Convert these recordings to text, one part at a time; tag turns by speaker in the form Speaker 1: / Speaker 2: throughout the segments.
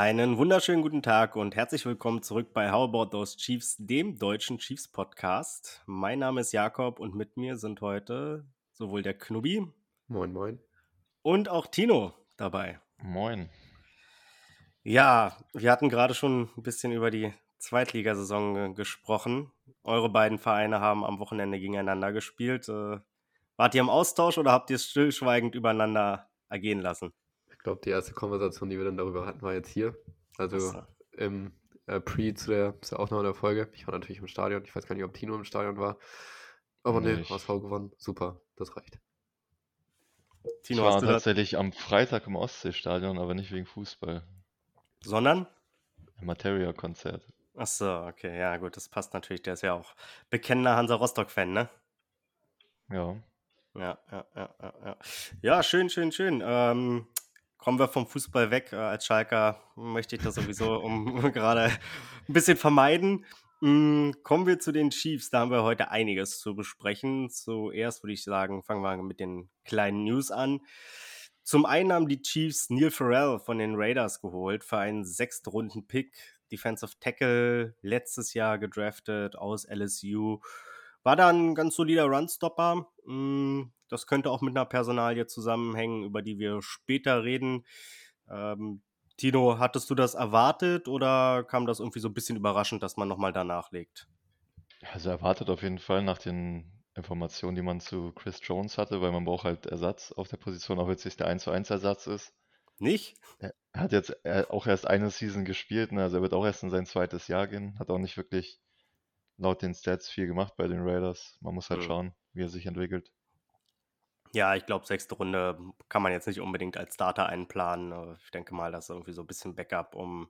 Speaker 1: Einen wunderschönen guten Tag und herzlich willkommen zurück bei How About Those Chiefs, dem deutschen Chiefs Podcast. Mein Name ist Jakob und mit mir sind heute sowohl der Knubi.
Speaker 2: Moin, moin.
Speaker 1: Und auch Tino dabei.
Speaker 3: Moin.
Speaker 1: Ja, wir hatten gerade schon ein bisschen über die Zweitligasaison gesprochen. Eure beiden Vereine haben am Wochenende gegeneinander gespielt. Äh, wart ihr im Austausch oder habt ihr es stillschweigend übereinander ergehen lassen?
Speaker 2: Ich glaube, die erste Konversation, die wir dann darüber hatten, war jetzt hier. Also so. im äh, Pre zu der, zu der Aufnahme der Folge. Ich war natürlich im Stadion. Ich weiß gar nicht, ob Tino im Stadion war. Aber nee, HSV gewonnen. Super, das reicht.
Speaker 3: Tino, ich war tatsächlich am Freitag im Ostseestadion, aber nicht wegen Fußball.
Speaker 1: Sondern?
Speaker 3: Im Materia-Konzert.
Speaker 1: Ach so, okay, ja gut, das passt natürlich. Der ist ja auch bekennender Hansa Rostock-Fan, ne?
Speaker 3: Ja.
Speaker 1: Ja, ja, ja, ja, ja. Ja, schön, schön, schön. Ähm, kommen wir vom Fußball weg. Äh, als Schalker möchte ich das sowieso um gerade ein bisschen vermeiden. Mm, kommen wir zu den Chiefs. Da haben wir heute einiges zu besprechen. Zuerst würde ich sagen, fangen wir mit den kleinen News an. Zum einen haben die Chiefs Neil Farrell von den Raiders geholt für einen Sechstrunden-Pick. Defensive Tackle, letztes Jahr gedraftet aus LSU. War da ein ganz solider Runstopper. Mm, das könnte auch mit einer Personalie zusammenhängen, über die wir später reden. Ähm, Tino, hattest du das erwartet oder kam das irgendwie so ein bisschen überraschend, dass man nochmal danach legt?
Speaker 3: Also erwartet auf jeden Fall nach den Informationen, die man zu Chris Jones hatte, weil man braucht halt Ersatz auf der Position, auch wenn es nicht der 1 zu 1 Ersatz ist.
Speaker 1: Nicht?
Speaker 3: Er hat jetzt auch erst eine Season gespielt, ne? also er wird auch erst in sein zweites Jahr gehen, hat auch nicht wirklich laut den Stats viel gemacht bei den Raiders. Man muss halt mhm. schauen, wie er sich entwickelt.
Speaker 1: Ja, ich glaube, sechste Runde kann man jetzt nicht unbedingt als Starter einplanen. Äh, ich denke mal, das ist irgendwie so ein bisschen Backup, um.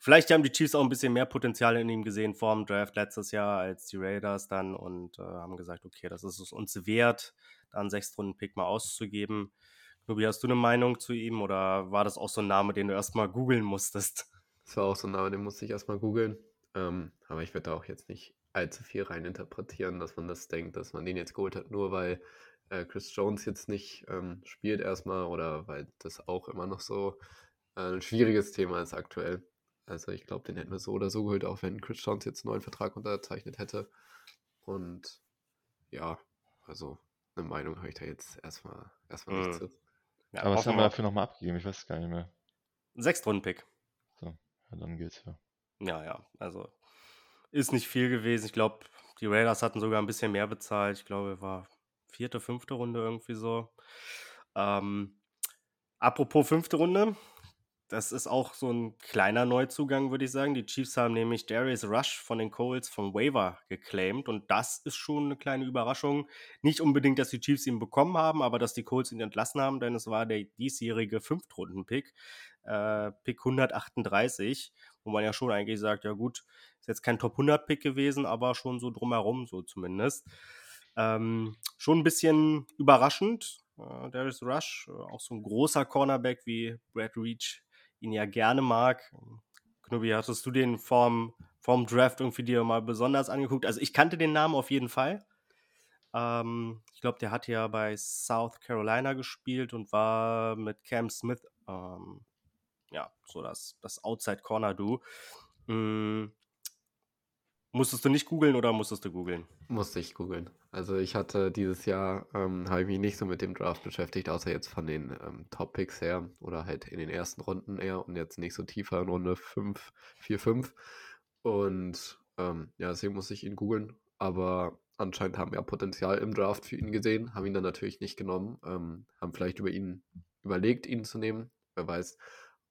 Speaker 1: Vielleicht haben die Chiefs auch ein bisschen mehr Potenzial in ihm gesehen vor dem Draft letztes Jahr als die Raiders dann und äh, haben gesagt, okay, das ist es uns wert, da einen Sechstrunden-Pick mal auszugeben. Nubi, hast du eine Meinung zu ihm oder war das auch so ein Name, den du erstmal googeln musstest?
Speaker 2: Das war auch so ein Name, den musste ich erstmal googeln. Ähm, aber ich werde da auch jetzt nicht allzu viel reininterpretieren, dass man das denkt, dass man den jetzt geholt hat, nur weil äh, Chris Jones jetzt nicht ähm, spielt erstmal oder weil das auch immer noch so äh, ein schwieriges Thema ist aktuell. Also ich glaube, den hätten wir so oder so geholt, auch wenn Chris Jones jetzt einen neuen Vertrag unterzeichnet hätte. Und ja, also eine Meinung habe ich da jetzt erstmal, erstmal mhm. nicht zu.
Speaker 3: Ja, Aber was haben wir dafür nochmal abgegeben? Ich weiß es gar nicht mehr.
Speaker 1: Ein Sechstrunden-Pick.
Speaker 3: So, ja, dann geht's ja.
Speaker 1: Ja, ja, also ist nicht viel gewesen. Ich glaube, die Raiders hatten sogar ein bisschen mehr bezahlt. Ich glaube, war vierte, fünfte Runde irgendwie so. Ähm, apropos fünfte Runde, das ist auch so ein kleiner Neuzugang, würde ich sagen. Die Chiefs haben nämlich Darius Rush von den Coles vom Waiver geclaimed und das ist schon eine kleine Überraschung. Nicht unbedingt, dass die Chiefs ihn bekommen haben, aber dass die Coles ihn entlassen haben, denn es war der diesjährige Fünftrunden-Pick, äh, Pick 138, wo man ja schon eigentlich sagt, ja gut, ist jetzt kein Top 100-Pick gewesen, aber schon so drumherum, so zumindest. Ähm, schon ein bisschen überraschend. Äh, Darius Rush, äh, auch so ein großer Cornerback wie Brad Reach ihn ja gerne mag. Knubi, hattest du den vorm, vorm Draft irgendwie dir mal besonders angeguckt? Also ich kannte den Namen auf jeden Fall. Ähm, ich glaube, der hat ja bei South Carolina gespielt und war mit Cam Smith, ähm, ja, so das, das Outside-Corner-Do. Mm, Musstest du nicht googeln oder musstest du googeln?
Speaker 2: Musste ich googeln. Also ich hatte dieses Jahr, ähm, habe ich mich nicht so mit dem Draft beschäftigt, außer jetzt von den ähm, Top-Picks her oder halt in den ersten Runden eher und jetzt nicht so tiefer in Runde 5, 4, 5. Und ähm, ja, deswegen musste ich ihn googeln. Aber anscheinend haben wir Potenzial im Draft für ihn gesehen, haben ihn dann natürlich nicht genommen, ähm, haben vielleicht über ihn überlegt, ihn zu nehmen, wer weiß.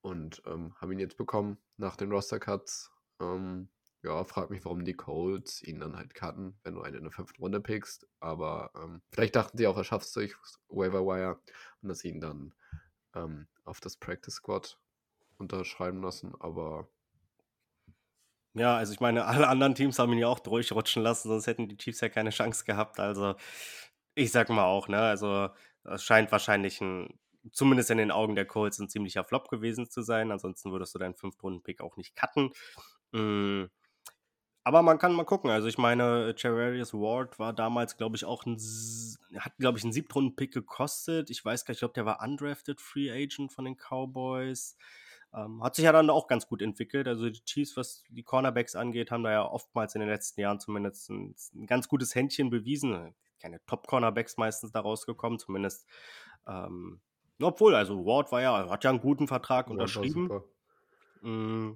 Speaker 2: Und ähm, haben ihn jetzt bekommen nach den Roster-Cuts. Ähm, ja, frag mich, warum die Colts ihn dann halt cutten, wenn du einen in der fünften Runde pickst. Aber ähm, vielleicht dachten sie auch, er schafft es durch Waiver Wire und dass sie ihn dann ähm, auf das Practice Squad unterschreiben lassen. Aber
Speaker 1: ja, also ich meine, alle anderen Teams haben ihn ja auch durchrutschen lassen, sonst hätten die Chiefs ja keine Chance gehabt. Also ich sag mal auch, ne, also es scheint wahrscheinlich ein, zumindest in den Augen der Colts ein ziemlicher Flop gewesen zu sein. Ansonsten würdest du deinen Fünftrunden-Pick auch nicht cutten. Mm aber man kann mal gucken. Also ich meine, Chararius Ward war damals, glaube ich, auch ein, hat, glaube ich, einen Siebtrunden-Pick gekostet. Ich weiß gar nicht, ich glaube, der war undrafted Free Agent von den Cowboys. Ähm, hat sich ja dann auch ganz gut entwickelt. Also die Chiefs, was die Cornerbacks angeht, haben da ja oftmals in den letzten Jahren zumindest ein, ein ganz gutes Händchen bewiesen. Keine Top-Cornerbacks meistens da rausgekommen, zumindest. Ähm, obwohl, also Ward war ja, hat ja einen guten Vertrag unterschrieben. Mm,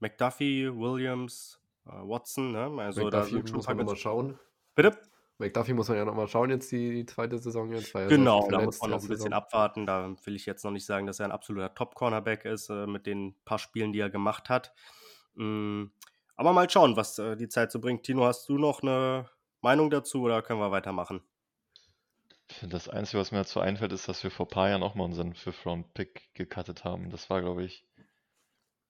Speaker 1: McDuffie, Williams, äh, Watson, ne?
Speaker 2: Also McDuffie da muss man nochmal schauen.
Speaker 1: Bitte?
Speaker 2: McDuffie muss man ja nochmal schauen, jetzt die, die zweite Saison jetzt.
Speaker 1: Genau, da muss man noch ein bisschen Saison. abwarten. Da will ich jetzt noch nicht sagen, dass er ein absoluter Top-Cornerback ist, äh, mit den paar Spielen, die er gemacht hat. Mm, aber mal schauen, was äh, die Zeit so bringt. Tino, hast du noch eine Meinung dazu oder können wir weitermachen?
Speaker 3: Das Einzige, was mir dazu einfällt, ist, dass wir vor ein paar Jahren auch mal unseren Fifth-Round-Pick gecuttet haben. Das war, glaube ich,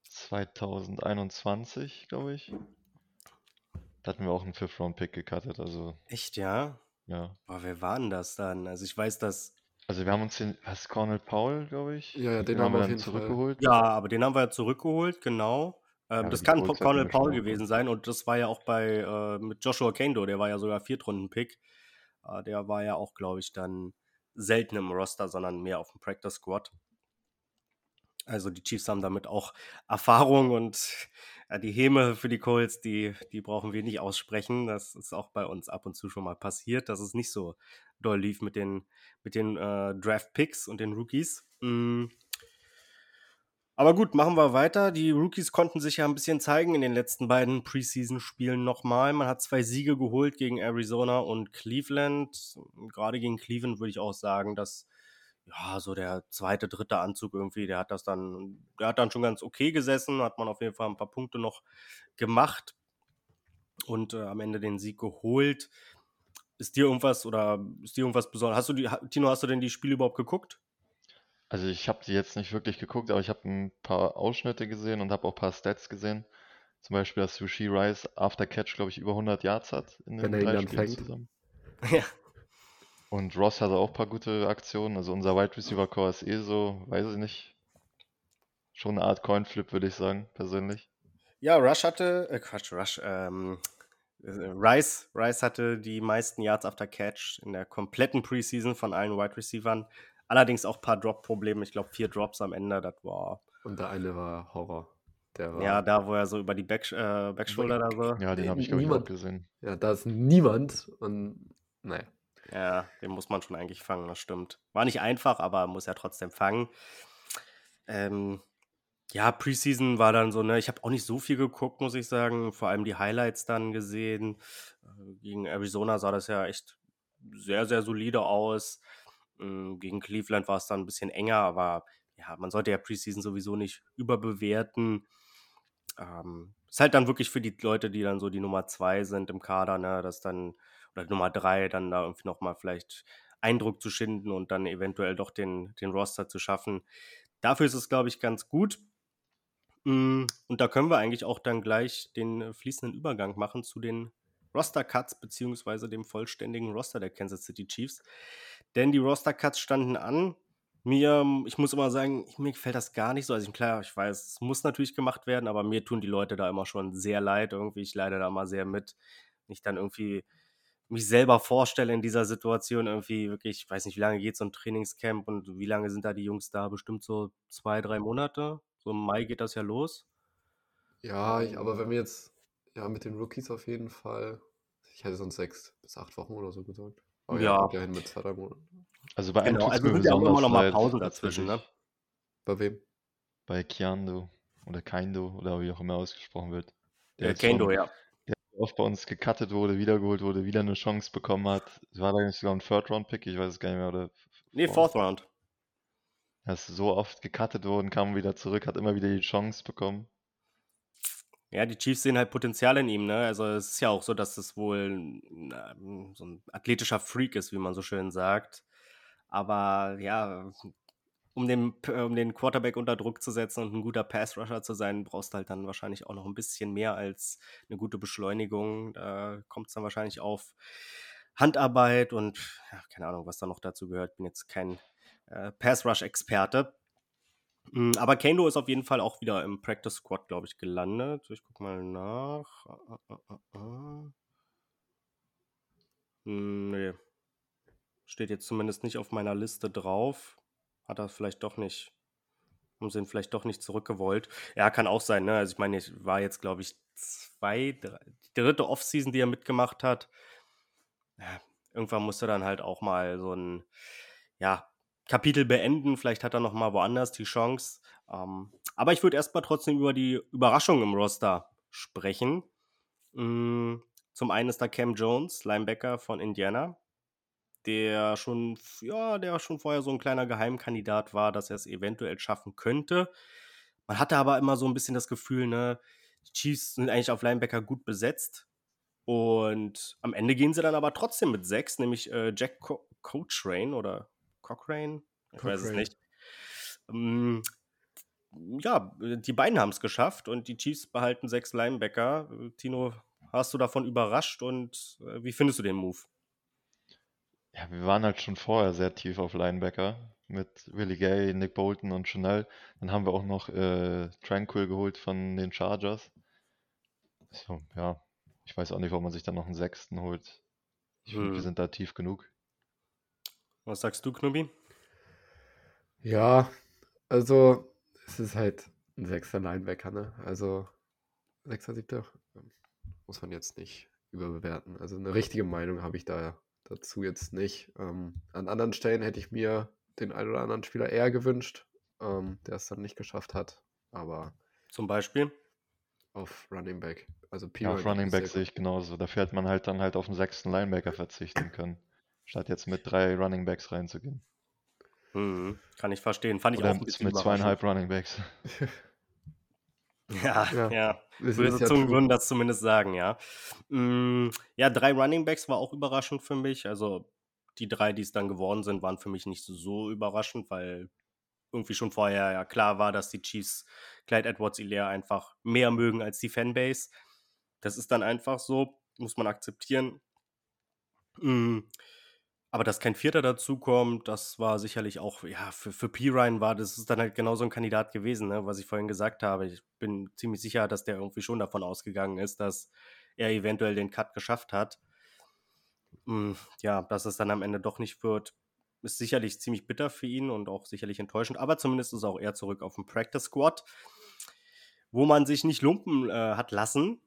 Speaker 3: 2021, glaube ich. Da hatten wir auch einen Fifth-Round-Pick gecuttet, also.
Speaker 1: Echt, ja?
Speaker 3: Ja.
Speaker 1: Aber wer war denn das dann? Also ich weiß, dass.
Speaker 3: Also wir haben uns den, was Cornel Paul, glaube ich.
Speaker 2: Ja, ja, den, den haben wir dann zurückgeholt.
Speaker 1: Fall. Ja, aber den haben wir ja zurückgeholt, genau. Ähm, ja, das kann Cornel Paul gewesen sein und das war ja auch bei äh, mit Joshua Kendo, der war ja sogar Viertrunden-Pick. Äh, der war ja auch, glaube ich, dann selten im Roster, sondern mehr auf dem Practice Squad. Also die Chiefs haben damit auch Erfahrung und ja, die Häme für die Colts, die, die brauchen wir nicht aussprechen. Das ist auch bei uns ab und zu schon mal passiert, dass es nicht so doll lief mit den, mit den äh, Draft-Picks und den Rookies. Mm. Aber gut, machen wir weiter. Die Rookies konnten sich ja ein bisschen zeigen in den letzten beiden Preseason-Spielen nochmal. Man hat zwei Siege geholt gegen Arizona und Cleveland. Gerade gegen Cleveland würde ich auch sagen, dass ja, so der zweite, dritte Anzug irgendwie, der hat das dann, der hat dann schon ganz okay gesessen, hat man auf jeden Fall ein paar Punkte noch gemacht und äh, am Ende den Sieg geholt. Ist dir irgendwas oder ist dir irgendwas besonders? Hast du die, Tino, hast du denn die Spiele überhaupt geguckt?
Speaker 3: Also ich habe die jetzt nicht wirklich geguckt, aber ich habe ein paar Ausschnitte gesehen und habe auch ein paar Stats gesehen. Zum Beispiel, dass Sushi Rice after Catch, glaube ich, über 100 Yards hat in den Wenn drei Spielen fängt. zusammen. Ja. Und Ross hatte auch ein paar gute Aktionen. Also unser Wide Receiver Core ist eh so, weiß ich nicht. Schon eine Art Coinflip, würde ich sagen, persönlich.
Speaker 1: Ja, Rush hatte, äh, Quatsch, Rush, ähm, äh, Rice, Rice hatte die meisten Yards after Catch in der kompletten Preseason von allen Wide Receivern. Allerdings auch ein paar Drop-Probleme. Ich glaube, vier Drops am Ende, das war.
Speaker 2: Und der eine war Horror.
Speaker 1: Der war ja, da, wo er so über die Back, äh, Backshoulder da so.
Speaker 3: Ja, den habe ich, glaube ich, auch gesehen.
Speaker 2: Ja, da ist niemand und naja.
Speaker 1: Ja, den muss man schon eigentlich fangen, das stimmt. War nicht einfach, aber muss ja trotzdem fangen. Ähm, ja, Preseason war dann so, ne, ich habe auch nicht so viel geguckt, muss ich sagen. Vor allem die Highlights dann gesehen. Äh, gegen Arizona sah das ja echt sehr, sehr solide aus. Ähm, gegen Cleveland war es dann ein bisschen enger, aber ja, man sollte ja Preseason sowieso nicht überbewerten. Ähm, ist halt dann wirklich für die Leute, die dann so die Nummer zwei sind im Kader, ne, dass dann oder Nummer drei dann da irgendwie nochmal vielleicht Eindruck zu schinden und dann eventuell doch den, den Roster zu schaffen. Dafür ist es, glaube ich, ganz gut. Mm, und da können wir eigentlich auch dann gleich den fließenden Übergang machen zu den Roster-Cuts beziehungsweise dem vollständigen Roster der Kansas City Chiefs. Denn die Roster-Cuts standen an. Mir, ich muss immer sagen, mir gefällt das gar nicht so. Also klar, ich weiß, es muss natürlich gemacht werden, aber mir tun die Leute da immer schon sehr leid. Irgendwie, ich leide da immer sehr mit. Nicht dann irgendwie mich selber vorstelle in dieser Situation irgendwie wirklich, ich weiß nicht, wie lange geht so ein Trainingscamp und wie lange sind da die Jungs da? Bestimmt so zwei, drei Monate. So im Mai geht das ja los.
Speaker 2: Ja, ich, aber wenn wir jetzt, ja, mit den Rookies auf jeden Fall, ich hätte sonst sechs bis acht Wochen oder so gesagt.
Speaker 1: Aber ja.
Speaker 2: ja hin mit zwei, drei Monaten.
Speaker 3: Also bei einem
Speaker 1: genau, also ja auch immer noch mal Pausen dazwischen, ne?
Speaker 2: Bei wem?
Speaker 3: Bei Kiando oder Kaindo oder wie auch immer ausgesprochen wird.
Speaker 1: Der ja, Kendo, ja
Speaker 3: oft bei uns gecuttet wurde, wiedergeholt wurde, wieder eine Chance bekommen hat. War da nicht sogar ein Third-Round-Pick? Ich weiß es gar nicht mehr. Oder
Speaker 1: nee, Fourth Round.
Speaker 3: Er ist so oft gecuttet worden, kam wieder zurück, hat immer wieder die Chance bekommen.
Speaker 1: Ja, die Chiefs sehen halt Potenzial in ihm, ne? Also es ist ja auch so, dass es wohl so ein athletischer Freak ist, wie man so schön sagt. Aber ja, um den, um den Quarterback unter Druck zu setzen und ein guter Pass-Rusher zu sein, brauchst du halt dann wahrscheinlich auch noch ein bisschen mehr als eine gute Beschleunigung. Da kommt es dann wahrscheinlich auf Handarbeit und ja, keine Ahnung, was da noch dazu gehört. Bin jetzt kein äh, Pass-Rush-Experte. Mm, aber Kendo ist auf jeden Fall auch wieder im Practice Squad, glaube ich, gelandet. Ich guck mal nach. Ah, ah, ah, mm, nee. Steht jetzt zumindest nicht auf meiner Liste drauf. Hat er vielleicht doch nicht. Haben sie ihn vielleicht doch nicht zurückgewollt. Ja, kann auch sein, ne? Also ich meine, ich war jetzt, glaube ich, zwei, drei, die dritte Offseason, die er mitgemacht hat. Ja, irgendwann musste dann halt auch mal so ein, ja, Kapitel beenden. Vielleicht hat er noch mal woanders die Chance. Ähm, aber ich würde erstmal trotzdem über die Überraschung im Roster sprechen. Mm, zum einen ist da Cam Jones, Linebacker von Indiana, der schon, ja, der schon vorher so ein kleiner Geheimkandidat war, dass er es eventuell schaffen könnte. Man hatte aber immer so ein bisschen das Gefühl, ne, die Chiefs sind eigentlich auf Linebacker gut besetzt. Und am Ende gehen sie dann aber trotzdem mit sechs, nämlich äh, Jack Co Cochrane oder Cochrane, ich Cochrane. weiß es nicht. Ähm, ja, die beiden haben es geschafft und die Chiefs behalten sechs Linebacker. Tino, hast du davon überrascht und äh, wie findest du den Move?
Speaker 3: Ja, wir waren halt schon vorher sehr tief auf Linebacker mit Willie Gay, Nick Bolton und Chanel. Dann haben wir auch noch äh, Tranquil geholt von den Chargers. So, ja, ich weiß auch nicht, warum man sich dann noch einen sechsten holt. Ich hm. finde, wir sind da tief genug.
Speaker 1: Was sagst du, Knubi?
Speaker 2: Ja, also es ist halt ein sechster Linebacker, ne? Also sechster, siebter muss man jetzt nicht überbewerten. Also eine richtige Meinung habe ich da dazu jetzt nicht. Ähm, an anderen Stellen hätte ich mir den einen oder anderen Spieler eher gewünscht, ähm, der es dann nicht geschafft hat. Aber
Speaker 1: zum Beispiel
Speaker 2: auf Running Back. Also
Speaker 3: ja, auf Running Back sehe ich genauso. Da fährt man halt dann halt auf den sechsten Linebacker verzichten können, statt jetzt mit drei Running Backs reinzugehen.
Speaker 1: Mhm, kann ich verstehen. Fand
Speaker 3: Oder
Speaker 1: ich auch
Speaker 3: mit zweieinhalb Running Backs.
Speaker 1: Ja, ja. ja. Böse ja Zungen würden das zumindest sagen, ja. Mm, ja, drei Running Backs war auch überraschend für mich. Also die drei, die es dann geworden sind, waren für mich nicht so überraschend, weil irgendwie schon vorher ja klar war, dass die Chiefs Clyde Edwards Ilaire einfach mehr mögen als die Fanbase. Das ist dann einfach so, muss man akzeptieren. Mm, aber dass kein Vierter dazukommt, das war sicherlich auch, ja, für, für P-Ryan war das ist dann halt genau so ein Kandidat gewesen, ne, was ich vorhin gesagt habe. Ich bin ziemlich sicher, dass der irgendwie schon davon ausgegangen ist, dass er eventuell den Cut geschafft hat. Hm, ja, dass es dann am Ende doch nicht wird, ist sicherlich ziemlich bitter für ihn und auch sicherlich enttäuschend. Aber zumindest ist auch er zurück auf dem Practice Squad. Wo man sich nicht lumpen äh, hat lassen,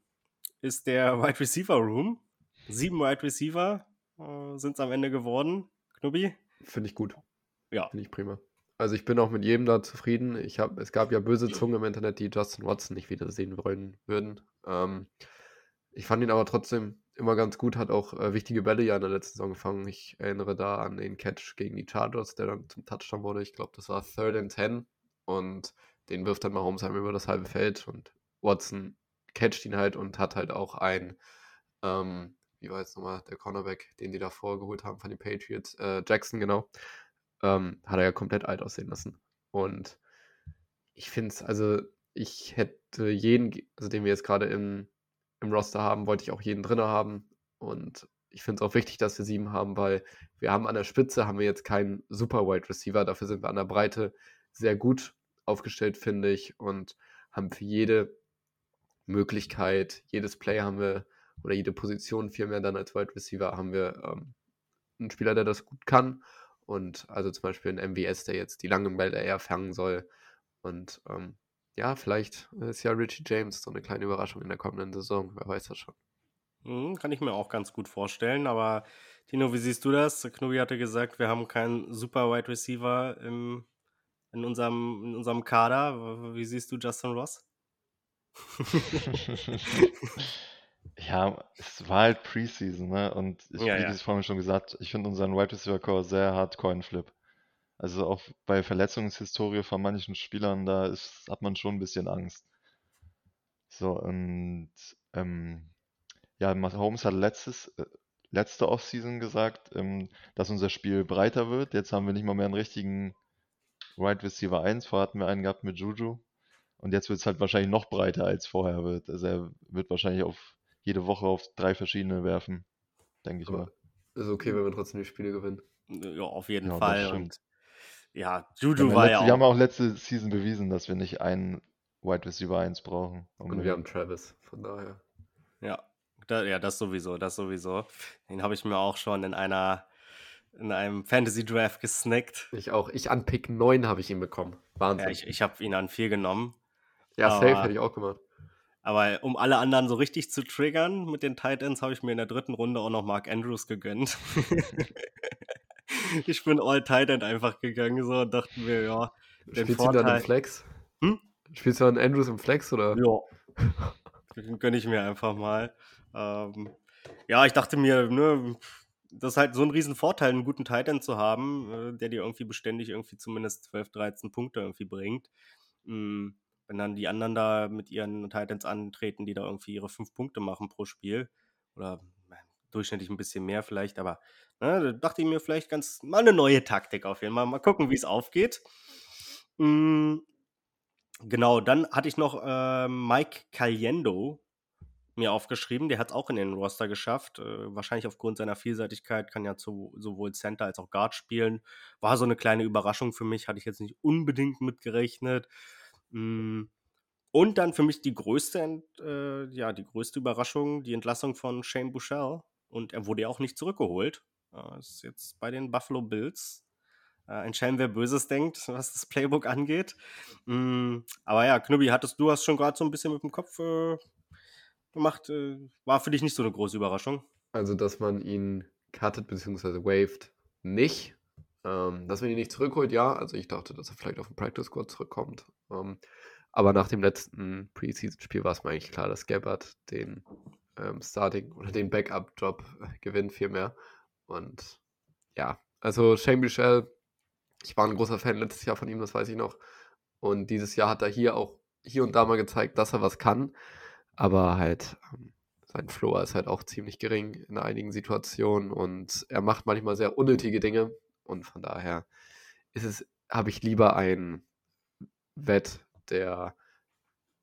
Speaker 1: ist der Wide Receiver Room. Sieben Wide Receiver, äh, sind es am Ende geworden. Knubi?
Speaker 2: Finde ich gut. Ja. Finde ich prima. Also ich bin auch mit jedem da zufrieden. Ich hab, es gab ja böse Zungen im Internet, die Justin Watson nicht wiedersehen wollen würden. Ähm, ich fand ihn aber trotzdem immer ganz gut, hat auch äh, wichtige Bälle ja in der letzten Saison gefangen. Ich erinnere da an den Catch gegen die Chargers, der dann zum Touchdown wurde. Ich glaube, das war Third and Ten. Und den wirft dann mal Homesheim über das halbe Feld und Watson catcht ihn halt und hat halt auch ein ähm, wie war jetzt nochmal der Cornerback, den die da vorgeholt haben von den Patriots, äh, Jackson, genau, ähm, hat er ja komplett alt aussehen lassen. Und ich finde es, also ich hätte jeden, also den wir jetzt gerade im, im Roster haben, wollte ich auch jeden drin haben. Und ich finde es auch wichtig, dass wir sieben haben, weil wir haben an der Spitze, haben wir jetzt keinen super Wide Receiver, dafür sind wir an der Breite sehr gut aufgestellt, finde ich, und haben für jede Möglichkeit, jedes Play haben wir oder jede Position vielmehr dann als Wide Receiver haben wir ähm, einen Spieler, der das gut kann. Und also zum Beispiel ein MVS, der jetzt die langen Bälle eher fangen soll. Und ähm, ja, vielleicht ist ja Richie James so eine kleine Überraschung in der kommenden Saison. Wer weiß das schon.
Speaker 1: Mhm, kann ich mir auch ganz gut vorstellen. Aber Tino, wie siehst du das? Knubi hatte gesagt, wir haben keinen super Wide Receiver im, in, unserem, in unserem Kader. Wie siehst du Justin Ross?
Speaker 3: Ja, es war halt Preseason, ne? Und ich,
Speaker 1: Ja,
Speaker 3: wie
Speaker 1: ja.
Speaker 3: ich vorhin schon gesagt, ich finde unseren Wide Receiver Core sehr hart Coinflip. Also auch bei Verletzungshistorie von manchen Spielern, da ist, hat man schon ein bisschen Angst. So, und ähm, ja, Mahomes hat letztes, äh, letzte Offseason gesagt, ähm, dass unser Spiel breiter wird. Jetzt haben wir nicht mal mehr einen richtigen Wide Receiver 1. Vorher hatten wir einen gehabt mit Juju. Und jetzt wird es halt wahrscheinlich noch breiter als vorher wird. Also er wird wahrscheinlich auf jede Woche auf drei verschiedene werfen, denke ich Aber mal.
Speaker 2: Ist okay, wenn wir trotzdem die Spiele gewinnen.
Speaker 1: Ja, auf jeden ja, Fall. Und ja, Juju war
Speaker 3: letzte,
Speaker 1: ja auch.
Speaker 3: Wir haben auch letzte Season bewiesen, dass wir nicht einen Wide Receiver 1 brauchen.
Speaker 2: Und wir haben Travis, von daher.
Speaker 1: Ja, Da, ja, das sowieso, das sowieso. Den habe ich mir auch schon in einer in einem Fantasy Draft gesnackt.
Speaker 2: Ich auch. Ich an Pick 9 habe ich ihn bekommen. Wahnsinn.
Speaker 1: Ja, ich, ich habe ihn an 4 genommen.
Speaker 2: Ja, safe hätte ich auch gemacht.
Speaker 1: Aber um alle anderen so richtig zu triggern mit den Titans, habe ich mir in der dritten Runde auch noch Mark Andrews gegönnt. ich bin all Titan einfach gegangen so und dachte mir, ja,
Speaker 2: den Spielst Vorteil... du dann im Flex? Hm? Spielst du dann Andrews im Flex oder?
Speaker 1: Ja. Den gönne ich mir einfach mal. Ähm, ja, ich dachte mir, ne, das ist halt so ein riesen Vorteil, einen guten Titan zu haben, äh, der dir irgendwie beständig irgendwie zumindest 12, 13 Punkte irgendwie bringt. Mhm. Wenn dann die anderen da mit ihren Titans antreten, die da irgendwie ihre 5 Punkte machen pro Spiel oder durchschnittlich ein bisschen mehr vielleicht, aber ne, da dachte ich mir vielleicht ganz mal eine neue Taktik auf jeden Fall. Mal gucken, wie es aufgeht. Mhm. Genau, dann hatte ich noch äh, Mike Caliendo mir aufgeschrieben. Der hat es auch in den Roster geschafft. Äh, wahrscheinlich aufgrund seiner Vielseitigkeit kann ja zu, sowohl Center als auch Guard spielen. War so eine kleine Überraschung für mich, hatte ich jetzt nicht unbedingt mitgerechnet. Mm. Und dann für mich die größte, äh, ja, die größte Überraschung, die Entlassung von Shane Bouchel. Und er wurde ja auch nicht zurückgeholt. Äh, ist jetzt bei den Buffalo Bills. Äh, ein Schelm, wer Böses denkt, was das Playbook angeht. Mm, aber ja, Knubbi, hattest du hast schon gerade so ein bisschen mit dem Kopf äh, gemacht. Äh, war für dich nicht so eine große Überraschung?
Speaker 2: Also, dass man ihn cuttet bzw. waved, nicht. Ähm, dass man ihn nicht zurückholt, ja. Also ich dachte, dass er vielleicht auf den Practice Squad zurückkommt. Ähm, aber nach dem letzten Preseason-Spiel war es mir eigentlich klar, dass Gabbard den ähm, Starting oder den Backup-Job gewinnt vielmehr. Und ja, also Shane Michel, ich war ein großer Fan letztes Jahr von ihm, das weiß ich noch. Und dieses Jahr hat er hier auch hier und da mal gezeigt, dass er was kann. Aber halt, ähm, sein Floor ist halt auch ziemlich gering in einigen Situationen und er macht manchmal sehr unnötige Dinge. Und von daher ist es, habe ich lieber einen Wett, der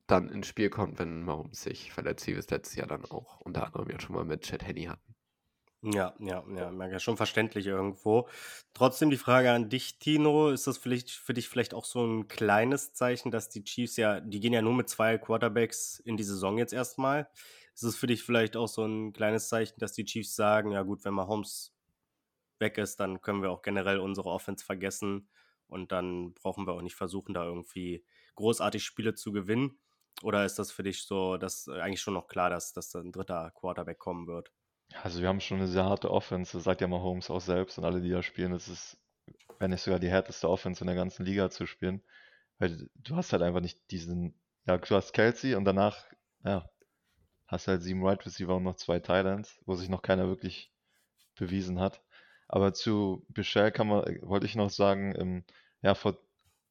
Speaker 2: dann ins Spiel kommt, wenn Mahomes sich verletzt, wie wir es letztes Jahr dann auch unter anderem ja schon mal mit Chad Henney hatten.
Speaker 1: Ja, ja, ja, ja, schon verständlich irgendwo. Trotzdem die Frage an dich, Tino, ist das vielleicht für dich vielleicht auch so ein kleines Zeichen, dass die Chiefs ja, die gehen ja nur mit zwei Quarterbacks in die Saison jetzt erstmal. Ist es für dich vielleicht auch so ein kleines Zeichen, dass die Chiefs sagen, ja gut, wenn Mahomes weg ist, dann können wir auch generell unsere Offense vergessen und dann brauchen wir auch nicht versuchen, da irgendwie großartig Spiele zu gewinnen? Oder ist das für dich so, dass eigentlich schon noch klar, dass, dass ein dritter Quarterback kommen wird?
Speaker 3: Also wir haben schon eine sehr harte Offense, das sagt ja mal Holmes auch selbst und alle, die da spielen, es ist, wenn nicht sogar die härteste Offense in der ganzen Liga zu spielen, weil du hast halt einfach nicht diesen, ja, du hast Kelsey und danach, ja, hast halt sieben Right Receiver und noch zwei Titans, wo sich noch keiner wirklich bewiesen hat. Aber zu Bichel kann man, wollte ich noch sagen, ähm, ja, vor,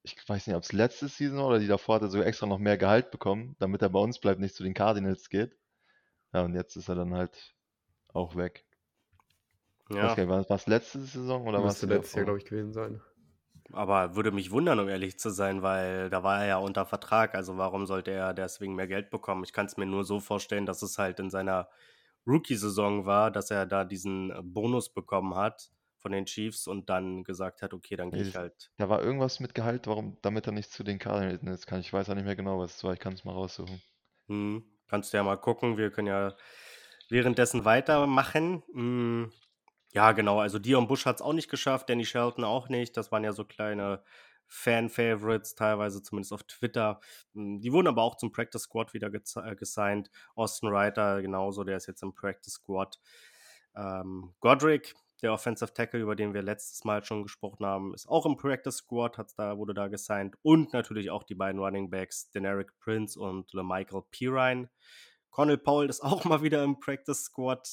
Speaker 3: ich weiß nicht, ob es letzte Season oder die davor hat er sogar extra noch mehr Gehalt bekommen, damit er bei uns bleibt, nicht zu den Cardinals geht. Ja, und jetzt ist er dann halt auch weg. Ja. Okay, war es letzte Saison oder was?
Speaker 2: Müsste letztes Jahr, glaube ich, gewesen sein.
Speaker 1: Aber würde mich wundern, um ehrlich zu sein, weil da war er ja unter Vertrag. Also warum sollte er deswegen mehr Geld bekommen? Ich kann es mir nur so vorstellen, dass es halt in seiner Rookie-Saison war, dass er da diesen Bonus bekommen hat von den Chiefs und dann gesagt hat, okay, dann gehe ich halt.
Speaker 3: Da war irgendwas mit Gehalt, warum, damit er nicht zu den Cardinals kann. Ich weiß ja nicht mehr genau, was es war. Ich kann es mal raussuchen.
Speaker 1: Hm, kannst du ja mal gucken. Wir können ja währenddessen weitermachen. Hm, ja, genau. Also Dion Bush hat es auch nicht geschafft, Danny Shelton auch nicht. Das waren ja so kleine Fan-Favorites, teilweise zumindest auf Twitter. Hm, die wurden aber auch zum Practice Squad wieder äh, gesigned. Austin Reiter genauso, der ist jetzt im Practice Squad. Ähm, Godric, der Offensive Tackle, über den wir letztes Mal schon gesprochen haben, ist auch im Practice Squad, hat's da, wurde da gesigned. Und natürlich auch die beiden Running Backs, Deneric Prince und LeMichael Pirine. Connell Powell ist auch mal wieder im Practice Squad.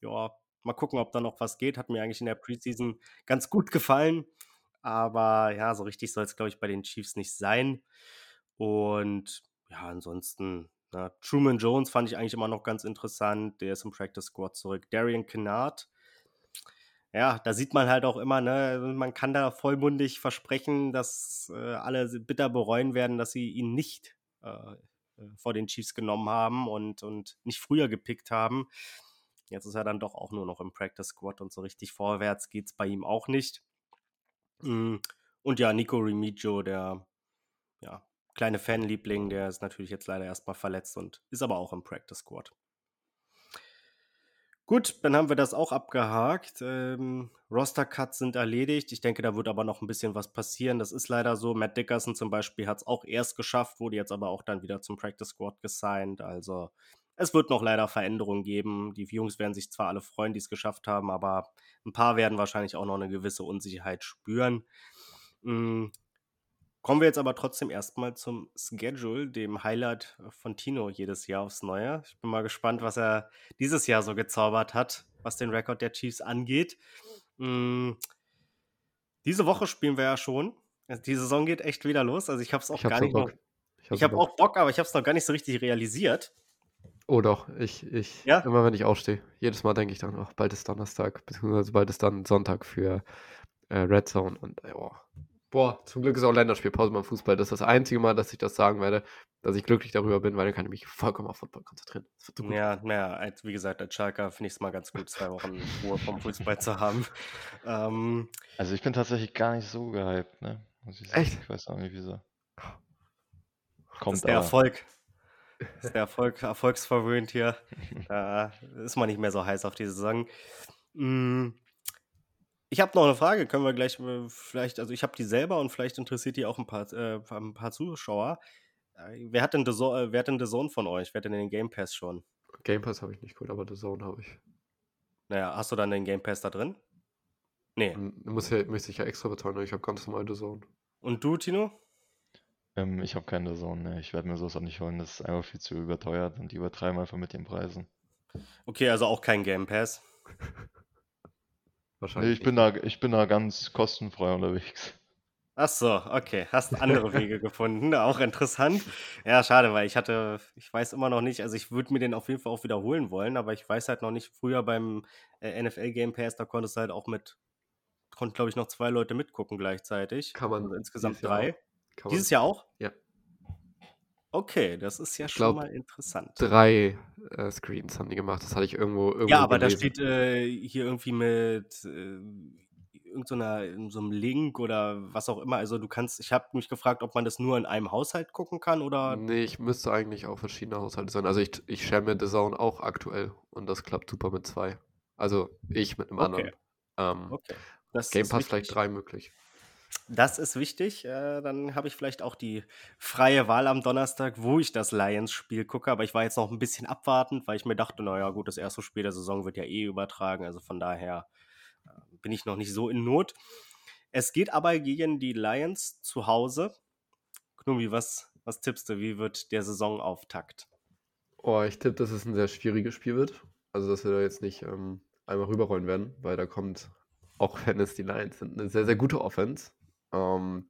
Speaker 1: Ja, mal gucken, ob da noch was geht. Hat mir eigentlich in der Preseason ganz gut gefallen. Aber ja, so richtig soll es, glaube ich, bei den Chiefs nicht sein. Und ja, ansonsten, na, Truman Jones fand ich eigentlich immer noch ganz interessant. Der ist im Practice Squad zurück. Darian Kennard. Ja, da sieht man halt auch immer, ne, man kann da vollmundig versprechen, dass äh, alle bitter bereuen werden, dass sie ihn nicht äh, vor den Chiefs genommen haben und, und nicht früher gepickt haben. Jetzt ist er dann doch auch nur noch im Practice Squad und so richtig vorwärts geht es bei ihm auch nicht. Mm, und ja, Nico Remigio, der ja, kleine Fanliebling, der ist natürlich jetzt leider erstmal verletzt und ist aber auch im Practice Squad. Gut, dann haben wir das auch abgehakt. Ähm, Roster-Cuts sind erledigt. Ich denke, da wird aber noch ein bisschen was passieren. Das ist leider so. Matt Dickerson zum Beispiel hat es auch erst geschafft, wurde jetzt aber auch dann wieder zum Practice Squad gesigned. Also es wird noch leider Veränderungen geben. Die Jungs werden sich zwar alle freuen, die es geschafft haben, aber ein paar werden wahrscheinlich auch noch eine gewisse Unsicherheit spüren. Mhm. Kommen wir jetzt aber trotzdem erstmal zum Schedule, dem Highlight von Tino jedes Jahr aufs Neue. Ich bin mal gespannt, was er dieses Jahr so gezaubert hat, was den Rekord der Chiefs angeht. Mm, diese Woche spielen wir ja schon. Also die Saison geht echt wieder los. Also ich habe es auch gar nicht noch. Ich habe hab auch Bock, aber ich habe es noch gar nicht so richtig realisiert.
Speaker 2: Oh doch, ich, ich, ja? immer wenn ich aufstehe, jedes Mal denke ich dann, ach, bald ist Donnerstag, beziehungsweise bald ist dann Sonntag für äh, Red Zone und oh, Boah, zum Glück ist auch Länderspielpause beim Fußball. Das ist das einzige Mal, dass ich das sagen werde, dass ich glücklich darüber bin, weil dann kann ich mich vollkommen auf Football konzentrieren.
Speaker 1: So ja, naja, als, wie gesagt, als Schalker finde ich es mal ganz gut, zwei Wochen Ruhe vom Fußball zu haben. Ähm,
Speaker 3: also ich bin tatsächlich gar nicht so gehypt, ne?
Speaker 2: Echt?
Speaker 3: Ich weiß auch nicht, wieso.
Speaker 1: Kommt das ist der aber. Erfolg. Das ist der Erfolg, erfolgsverwöhnt hier. da ist man nicht mehr so heiß auf die Saison. Mm, ich habe noch eine Frage, können wir gleich äh, vielleicht also, ich habe die selber und vielleicht interessiert die auch ein paar äh, ein paar Zuschauer. Äh, wer hat denn The Zo äh, wer hat denn The Zone von euch? Wer hat denn den Game Pass schon?
Speaker 2: Game Pass habe ich nicht gut, aber The Zone habe ich.
Speaker 1: Naja, hast du dann den Game Pass da drin?
Speaker 2: Nee. Hm, muss ja müsste ich ja extra bezahlen, ich habe ganz normal The Zone.
Speaker 1: Und du, Tino?
Speaker 3: Ähm, ich habe keine Zone, ne. Ich werde mir so auch nicht holen. Das ist einfach viel zu überteuert und die übertreiben einfach mit den Preisen.
Speaker 1: Okay, also auch kein Game Pass?
Speaker 3: Wahrscheinlich. Nee, ich bin, da, ich bin da ganz kostenfrei unterwegs.
Speaker 1: Ach so, okay. Hast andere Wege gefunden. Auch interessant. Ja, schade, weil ich hatte, ich weiß immer noch nicht, also ich würde mir den auf jeden Fall auch wiederholen wollen, aber ich weiß halt noch nicht, früher beim äh, NFL Game Pass, da konntest du halt auch mit, konnten glaube ich noch zwei Leute mitgucken gleichzeitig.
Speaker 2: Kann man.
Speaker 1: Also insgesamt drei. Dieses Jahr auch?
Speaker 2: Ja.
Speaker 1: Okay, das ist ja ich schon glaub, mal interessant.
Speaker 2: Drei äh, Screens haben die gemacht. Das hatte ich irgendwo. irgendwo
Speaker 1: ja, aber gelesen. da steht äh, hier irgendwie mit äh, irgendeiner, in so einem Link oder was auch immer. Also du kannst, ich habe mich gefragt, ob man das nur in einem Haushalt gucken kann oder.
Speaker 2: Nee, ich müsste eigentlich auch verschiedene Haushalte sein. Also ich, ich share mir The Zone auch aktuell und das klappt super mit zwei. Also ich mit einem okay. anderen. Ähm, okay. Game Pass vielleicht drei möglich.
Speaker 1: Das ist wichtig. Äh, dann habe ich vielleicht auch die freie Wahl am Donnerstag, wo ich das Lions-Spiel gucke. Aber ich war jetzt noch ein bisschen abwartend, weil ich mir dachte, naja, gut, das erste Spiel der Saison wird ja eh übertragen. Also von daher äh, bin ich noch nicht so in Not. Es geht aber gegen die Lions zu Hause. Knumi, was, was tippst du? Wie wird der Saisonauftakt?
Speaker 2: Oh, ich tippe, dass es ein sehr schwieriges Spiel wird. Also, dass wir da jetzt nicht ähm, einmal rüberrollen werden, weil da kommt, auch wenn es die Lions sind, eine sehr, sehr gute Offense. Ähm,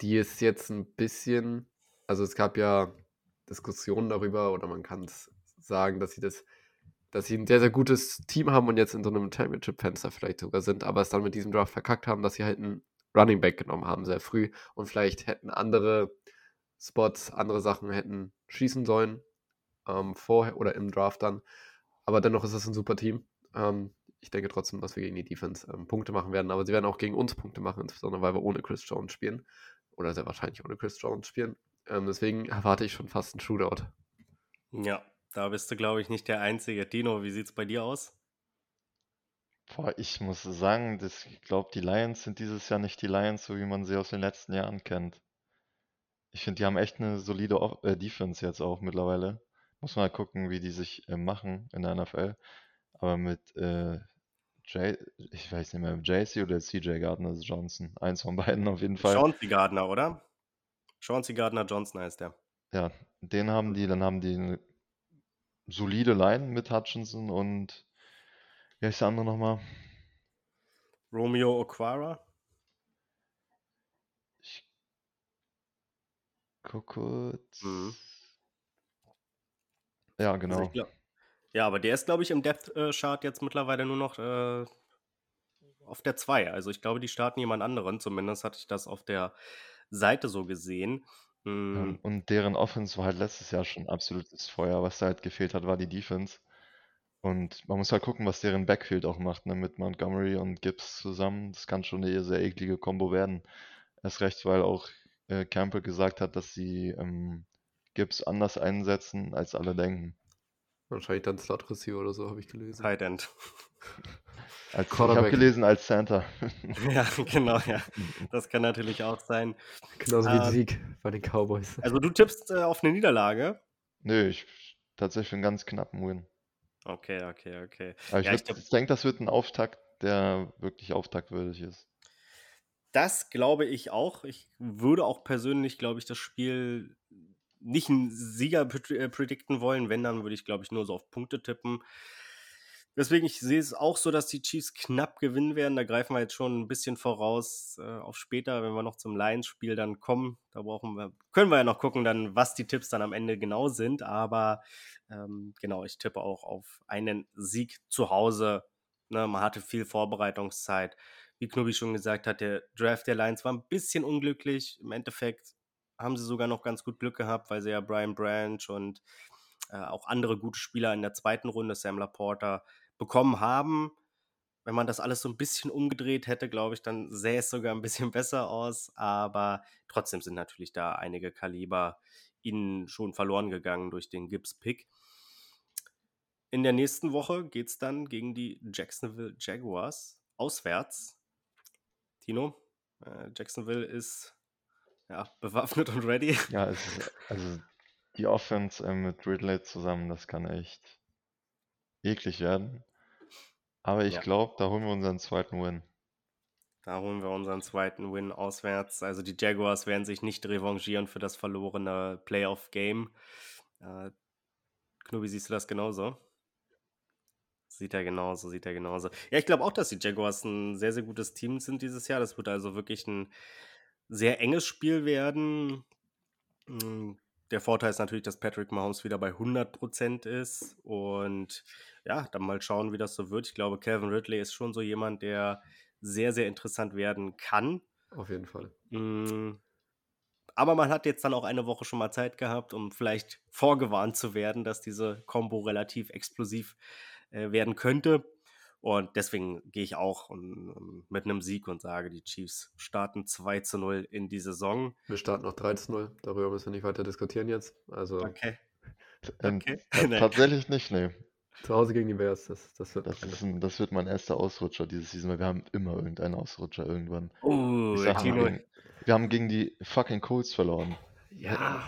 Speaker 2: die ist jetzt ein bisschen, also es gab ja Diskussionen darüber, oder man kann es sagen, dass sie das, dass sie ein sehr, sehr gutes Team haben und jetzt in so einem Championship-Fenster vielleicht sogar sind, aber es dann mit diesem Draft verkackt haben, dass sie halt einen Running Back genommen haben, sehr früh und vielleicht hätten andere Spots, andere Sachen hätten schießen sollen, ähm, vorher oder im Draft dann. Aber dennoch ist es ein super Team. Ähm, ich denke trotzdem, dass wir gegen die Defense ähm, Punkte machen werden, aber sie werden auch gegen uns Punkte machen, insbesondere weil wir ohne Chris Jones spielen. Oder sehr wahrscheinlich ohne Chris Jones spielen. Ähm, deswegen erwarte ich schon fast einen Shootout.
Speaker 1: Ja, da bist du, glaube ich, nicht der Einzige. Dino, wie sieht es bei dir aus?
Speaker 3: Boah, ich muss sagen, das, ich glaube, die Lions sind dieses Jahr nicht die Lions, so wie man sie aus den letzten Jahren kennt. Ich finde, die haben echt eine solide Off äh, Defense jetzt auch mittlerweile. Muss mal gucken, wie die sich äh, machen in der NFL. Aber mit äh, Jay, ich weiß nicht mehr, JC oder CJ Gardner Johnson. Eins von beiden auf jeden Fall.
Speaker 1: Chauncey Gardner, oder? Chauncey Gardner Johnson heißt der.
Speaker 3: Ja, den haben die, dann haben die eine solide Line mit Hutchinson und wie heißt der andere nochmal?
Speaker 1: Romeo Oquara.
Speaker 3: Ich guck kurz. Mhm. Ja, genau. Also
Speaker 1: ich glaub, ja, aber der ist, glaube ich, im Depth-Chart jetzt mittlerweile nur noch äh, auf der 2. Also ich glaube, die starten jemand anderen. Zumindest hatte ich das auf der Seite so gesehen.
Speaker 3: Hm. und deren Offense war halt letztes Jahr schon absolutes Feuer. Was da halt gefehlt hat, war die Defense. Und man muss halt gucken, was deren Backfield auch macht, ne? mit Montgomery und Gibbs zusammen. Das kann schon eine sehr eklige Kombo werden. Erst recht, weil auch äh, Campbell gesagt hat, dass sie ähm, Gibbs anders einsetzen, als alle denken.
Speaker 2: Wahrscheinlich dann Slot Receiver oder so, habe ich gelesen.
Speaker 1: Tight End.
Speaker 3: Als, ich habe gelesen als Center.
Speaker 1: ja, genau, ja. Das kann natürlich auch sein.
Speaker 2: Genauso wie ähm, Sieg bei den Cowboys.
Speaker 1: Also du tippst äh, auf eine Niederlage?
Speaker 3: Nö, ich tatsächlich einen ganz knappen Win.
Speaker 1: Okay, okay, okay.
Speaker 3: Aber ich, ja, ich denke, das wird ein Auftakt, der wirklich auftaktwürdig ist.
Speaker 1: Das glaube ich auch. Ich würde auch persönlich, glaube ich, das Spiel nicht einen Sieger äh, predikten wollen. Wenn, dann würde ich, glaube ich, nur so auf Punkte tippen. Deswegen, ich sehe es auch so, dass die Chiefs knapp gewinnen werden. Da greifen wir jetzt schon ein bisschen voraus äh, auf später, wenn wir noch zum Lions-Spiel dann kommen. Da brauchen wir, können wir ja noch gucken, dann, was die Tipps dann am Ende genau sind. Aber ähm, genau, ich tippe auch auf einen Sieg zu Hause. Ne, man hatte viel Vorbereitungszeit. Wie Knubi schon gesagt hat, der Draft der Lions war ein bisschen unglücklich. Im Endeffekt haben sie sogar noch ganz gut Glück gehabt, weil sie ja Brian Branch und äh, auch andere gute Spieler in der zweiten Runde, Sam Laporta, bekommen haben. Wenn man das alles so ein bisschen umgedreht hätte, glaube ich, dann sähe es sogar ein bisschen besser aus. Aber trotzdem sind natürlich da einige Kaliber ihnen schon verloren gegangen durch den Gibbs-Pick. In der nächsten Woche geht es dann gegen die Jacksonville Jaguars auswärts. Tino, äh, Jacksonville ist ja, bewaffnet und ready.
Speaker 3: Ja, ist, also die Offense äh, mit Ridley zusammen, das kann echt eklig werden. Aber ich ja. glaube, da holen wir unseren zweiten Win.
Speaker 1: Da holen wir unseren zweiten Win auswärts. Also die Jaguars werden sich nicht revanchieren für das verlorene Playoff-Game. Äh, Knubi, siehst du das genauso? Sieht er genauso, sieht er genauso. Ja, ich glaube auch, dass die Jaguars ein sehr, sehr gutes Team sind dieses Jahr. Das wird also wirklich ein sehr enges Spiel werden. Hm, der Vorteil ist natürlich, dass Patrick Mahomes wieder bei 100% ist. Und ja, dann mal schauen, wie das so wird. Ich glaube, Calvin Ridley ist schon so jemand, der sehr, sehr interessant werden kann.
Speaker 2: Auf jeden Fall.
Speaker 1: Hm, aber man hat jetzt dann auch eine Woche schon mal Zeit gehabt, um vielleicht vorgewarnt zu werden, dass diese Combo relativ explosiv äh, werden könnte. Und deswegen gehe ich auch um, um, mit einem Sieg und sage, die Chiefs starten 2 zu 0 in die Saison.
Speaker 2: Wir starten noch 3 zu 0. Darüber müssen wir nicht weiter diskutieren jetzt. Also,
Speaker 1: okay.
Speaker 3: Ähm, okay. Tatsächlich nicht, nee.
Speaker 2: Zu Hause gegen die Bears, das, das wird
Speaker 3: das, ist ein, das wird mein erster Ausrutscher dieses Season, weil wir haben immer irgendeinen Ausrutscher irgendwann.
Speaker 1: Oh,
Speaker 3: sag, wir, gegen, wir haben gegen die fucking Colts verloren.
Speaker 2: Ja.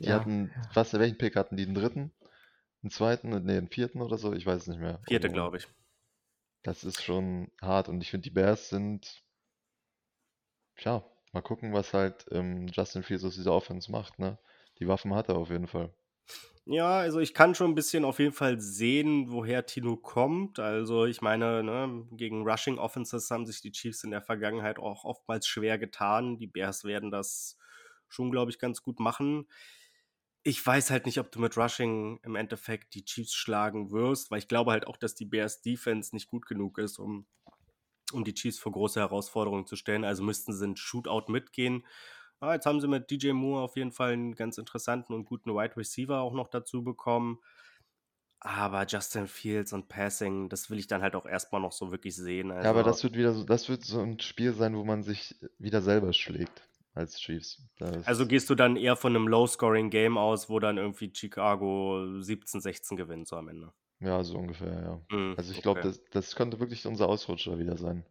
Speaker 3: Die ja, hatten, was, welchen Pick hatten die? Den dritten? Den zweiten? Nee, den vierten oder so? Ich weiß es nicht mehr.
Speaker 1: Vierte, glaube ich.
Speaker 3: Das ist schon hart und ich finde, die Bears sind, ja, mal gucken, was halt ähm, Justin Fields aus dieser Offense macht, ne? Die Waffen hat er auf jeden Fall.
Speaker 1: Ja, also ich kann schon ein bisschen auf jeden Fall sehen, woher Tino kommt. Also ich meine, ne, gegen Rushing Offenses haben sich die Chiefs in der Vergangenheit auch oftmals schwer getan. Die Bears werden das schon, glaube ich, ganz gut machen. Ich weiß halt nicht, ob du mit Rushing im Endeffekt die Chiefs schlagen wirst, weil ich glaube halt auch, dass die Bears Defense nicht gut genug ist, um, um die Chiefs vor große Herausforderungen zu stellen. Also müssten sie ein Shootout mitgehen. Ah, jetzt haben sie mit DJ Moore auf jeden Fall einen ganz interessanten und guten Wide Receiver auch noch dazu bekommen. Aber Justin Fields und Passing, das will ich dann halt auch erstmal noch so wirklich sehen.
Speaker 3: Also ja, aber also das wird wieder so, das wird so ein Spiel sein, wo man sich wieder selber schlägt als Chiefs.
Speaker 1: Das also gehst du dann eher von einem Low-Scoring-Game aus, wo dann irgendwie Chicago 17-16 gewinnt so am Ende?
Speaker 3: Ja, so ungefähr, ja. Mhm, also ich okay. glaube, das, das könnte wirklich unser Ausrutscher wieder sein.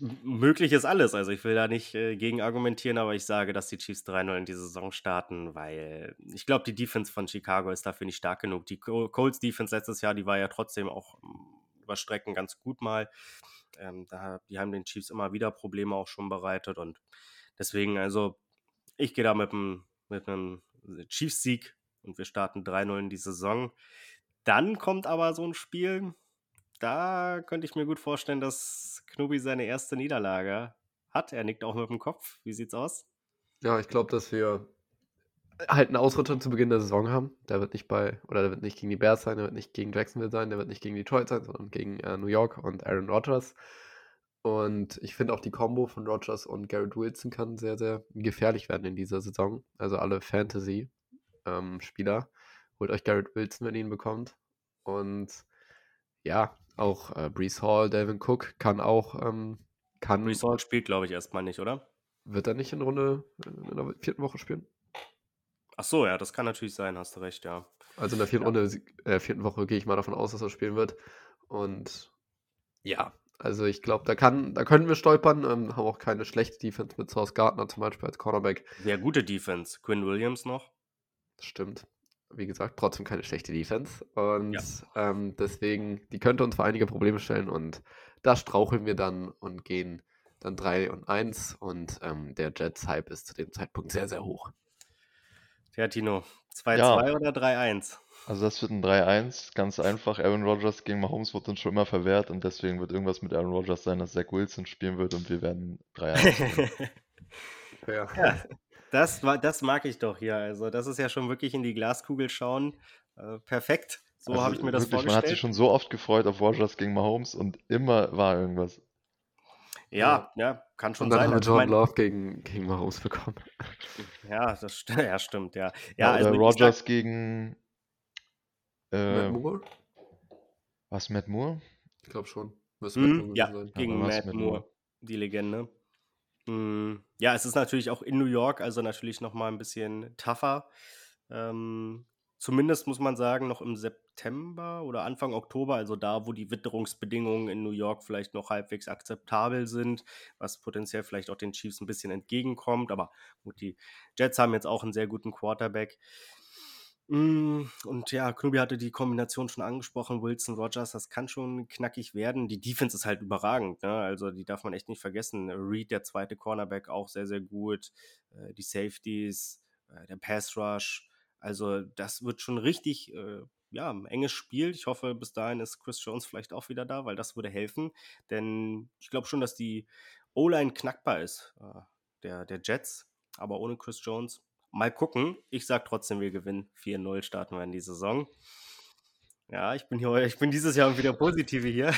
Speaker 1: M möglich ist alles. Also ich will da nicht äh, gegen argumentieren, aber ich sage, dass die Chiefs 3-0 in die Saison starten, weil ich glaube, die Defense von Chicago ist dafür nicht stark genug. Die Colts Defense letztes Jahr, die war ja trotzdem auch mm, über Strecken ganz gut mal. Ähm, da, die haben den Chiefs immer wieder Probleme auch schon bereitet und Deswegen, also, ich gehe da mit einem, mit einem Chiefs-Sieg und wir starten 3-0 in die Saison. Dann kommt aber so ein Spiel, da könnte ich mir gut vorstellen, dass Knubi seine erste Niederlage hat. Er nickt auch mit dem Kopf. Wie sieht's aus?
Speaker 2: Ja, ich glaube, dass wir halt einen Ausrutscher zu Beginn der Saison haben. Der wird nicht bei, oder der wird nicht gegen die Bears sein, der wird nicht gegen Jacksonville sein, der wird nicht gegen Detroit sein, sondern gegen äh, New York und Aaron Rodgers. Und ich finde auch die Combo von Rogers und Garrett Wilson kann sehr, sehr gefährlich werden in dieser Saison. Also alle Fantasy-Spieler. Ähm, holt euch Garrett Wilson, wenn ihr ihn bekommt. Und ja, auch äh, Brees Hall, Devin Cook kann auch. Ähm, kann,
Speaker 1: Brees Hall spielt, glaube ich, erstmal nicht, oder?
Speaker 2: Wird er nicht in Runde in der vierten Woche spielen?
Speaker 1: Ach so, ja, das kann natürlich sein, hast du recht, ja.
Speaker 2: Also in der vierten, ja. Runde, äh, vierten Woche gehe ich mal davon aus, dass er spielen wird. Und ja, also ich glaube, da kann, da können wir stolpern. Ähm, haben auch keine schlechte Defense mit Source Gardner zum Beispiel als Cornerback.
Speaker 1: Sehr gute Defense. Quinn Williams noch.
Speaker 2: Das stimmt. Wie gesagt, trotzdem keine schlechte Defense. Und ja. ähm, deswegen, die könnte uns vor einige Probleme stellen und da straucheln wir dann und gehen dann 3 und 1 und ähm, der Jets-Hype ist zu dem Zeitpunkt sehr, sehr hoch.
Speaker 1: Ja, Tino, 2-2 ja. oder 3-1?
Speaker 3: Also das wird ein 3-1, ganz einfach. Aaron Rodgers gegen Mahomes wird uns schon immer verwehrt und deswegen wird irgendwas mit Aaron Rodgers sein, dass Zach Wilson spielen wird und wir werden 3-1.
Speaker 1: ja. ja, das, das mag ich doch hier. Also das ist ja schon wirklich in die Glaskugel schauen. Äh, perfekt. So also habe ich mir das wirklich, vorgestellt.
Speaker 3: Man hat sich schon so oft gefreut auf Rodgers gegen Mahomes und immer war irgendwas.
Speaker 1: Ja, ja, kann schon
Speaker 2: und dann
Speaker 1: sein.
Speaker 2: haben wir also John Love gegen, gegen Mahomes bekommen.
Speaker 1: Ja, das st ja, stimmt, ja.
Speaker 3: Ja, ja also Rodgers gegen
Speaker 2: äh, Matt Moore?
Speaker 3: Was, Matt Moore?
Speaker 2: Ich glaube schon.
Speaker 1: Mm, ja, sein. gegen Matt, Matt Moore, Moore, die Legende. Mm, ja, es ist natürlich auch in New York, also natürlich nochmal ein bisschen tougher. Ähm, zumindest muss man sagen, noch im September oder Anfang Oktober, also da, wo die Witterungsbedingungen in New York vielleicht noch halbwegs akzeptabel sind, was potenziell vielleicht auch den Chiefs ein bisschen entgegenkommt. Aber gut, die Jets haben jetzt auch einen sehr guten Quarterback. Mm, und ja, Knubi hatte die Kombination schon angesprochen, Wilson, Rogers, das kann schon knackig werden. Die Defense ist halt überragend, ne? also die darf man echt nicht vergessen. Reed, der zweite Cornerback, auch sehr, sehr gut. Äh, die Safeties, äh, der Pass Rush, also das wird schon richtig, äh, ja, ein enges Spiel. Ich hoffe, bis dahin ist Chris Jones vielleicht auch wieder da, weil das würde helfen. Denn ich glaube schon, dass die O-Line knackbar ist, der, der Jets, aber ohne Chris Jones Mal gucken. Ich sage trotzdem, wir gewinnen. 4-0 starten wir in die Saison. Ja, ich bin hier, ich bin dieses Jahr wieder Positive hier.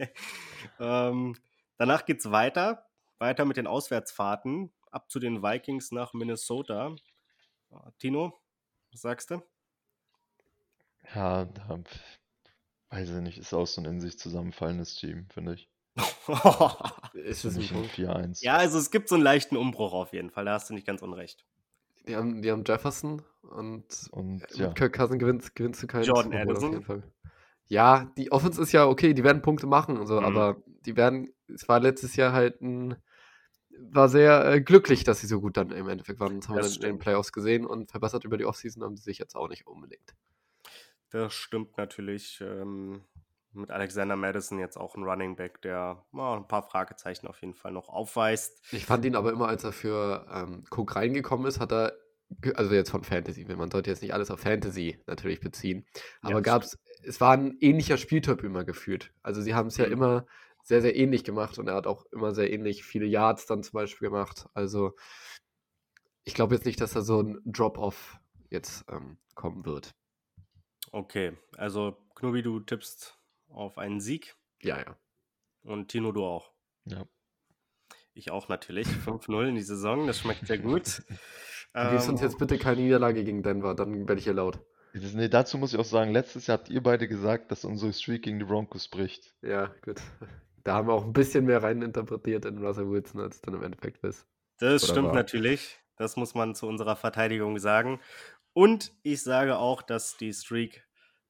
Speaker 1: ähm, danach geht es weiter. Weiter mit den Auswärtsfahrten. Ab zu den Vikings nach Minnesota. Tino, was sagst du?
Speaker 3: Ja, da, weiß ich nicht, ist auch so ein in sich zusammenfallendes Team, finde ich.
Speaker 2: ist es ein
Speaker 3: 4-1.
Speaker 1: Ja, also es gibt so einen leichten Umbruch auf jeden Fall, da hast du nicht ganz unrecht.
Speaker 2: Die haben, die haben Jefferson und,
Speaker 3: und
Speaker 2: ja. Kirk Cousin gewinnt, gewinnst du keinen.
Speaker 1: Jordan Addison.
Speaker 2: Ja, die Offense ist ja okay, die werden Punkte machen und so, mhm. aber die werden, es war letztes Jahr halt ein, war sehr äh, glücklich, dass sie so gut dann im Endeffekt waren. Das haben das wir dann in den Playoffs gesehen und verbessert über die Offseason haben sie sich jetzt auch nicht unbedingt.
Speaker 1: Das stimmt natürlich. Ähm, mit Alexander Madison jetzt auch ein Running Back, der oh, ein paar Fragezeichen auf jeden Fall noch aufweist.
Speaker 2: Ich fand ihn aber immer, als er für ähm, Cook reingekommen ist, hat er, also jetzt von Fantasy, man sollte jetzt nicht alles auf Fantasy natürlich beziehen, aber ja, gab es, es war ein ähnlicher Spieltyp immer gefühlt. Also sie haben es ja mhm. immer sehr, sehr ähnlich gemacht und er hat auch immer sehr ähnlich viele Yards dann zum Beispiel gemacht. Also ich glaube jetzt nicht, dass da so ein Drop-Off jetzt ähm, kommen wird.
Speaker 1: Okay, also Knubi, du tippst auf einen Sieg.
Speaker 2: Ja, ja.
Speaker 1: Und Tino, du auch.
Speaker 3: Ja.
Speaker 1: Ich auch natürlich. 5-0 in die Saison, das schmeckt sehr gut.
Speaker 2: Du gibst uns jetzt ähm, bitte keine Niederlage gegen Denver, dann werde ich hier laut.
Speaker 3: Nee, dazu muss ich auch sagen, letztes Jahr habt ihr beide gesagt, dass unsere Streak gegen die Broncos bricht.
Speaker 2: Ja, gut. Da haben wir auch ein bisschen mehr reininterpretiert in Russell Wilson, als es dann im Endeffekt ist.
Speaker 1: Das Oder stimmt war. natürlich. Das muss man zu unserer Verteidigung sagen. Und ich sage auch, dass die Streak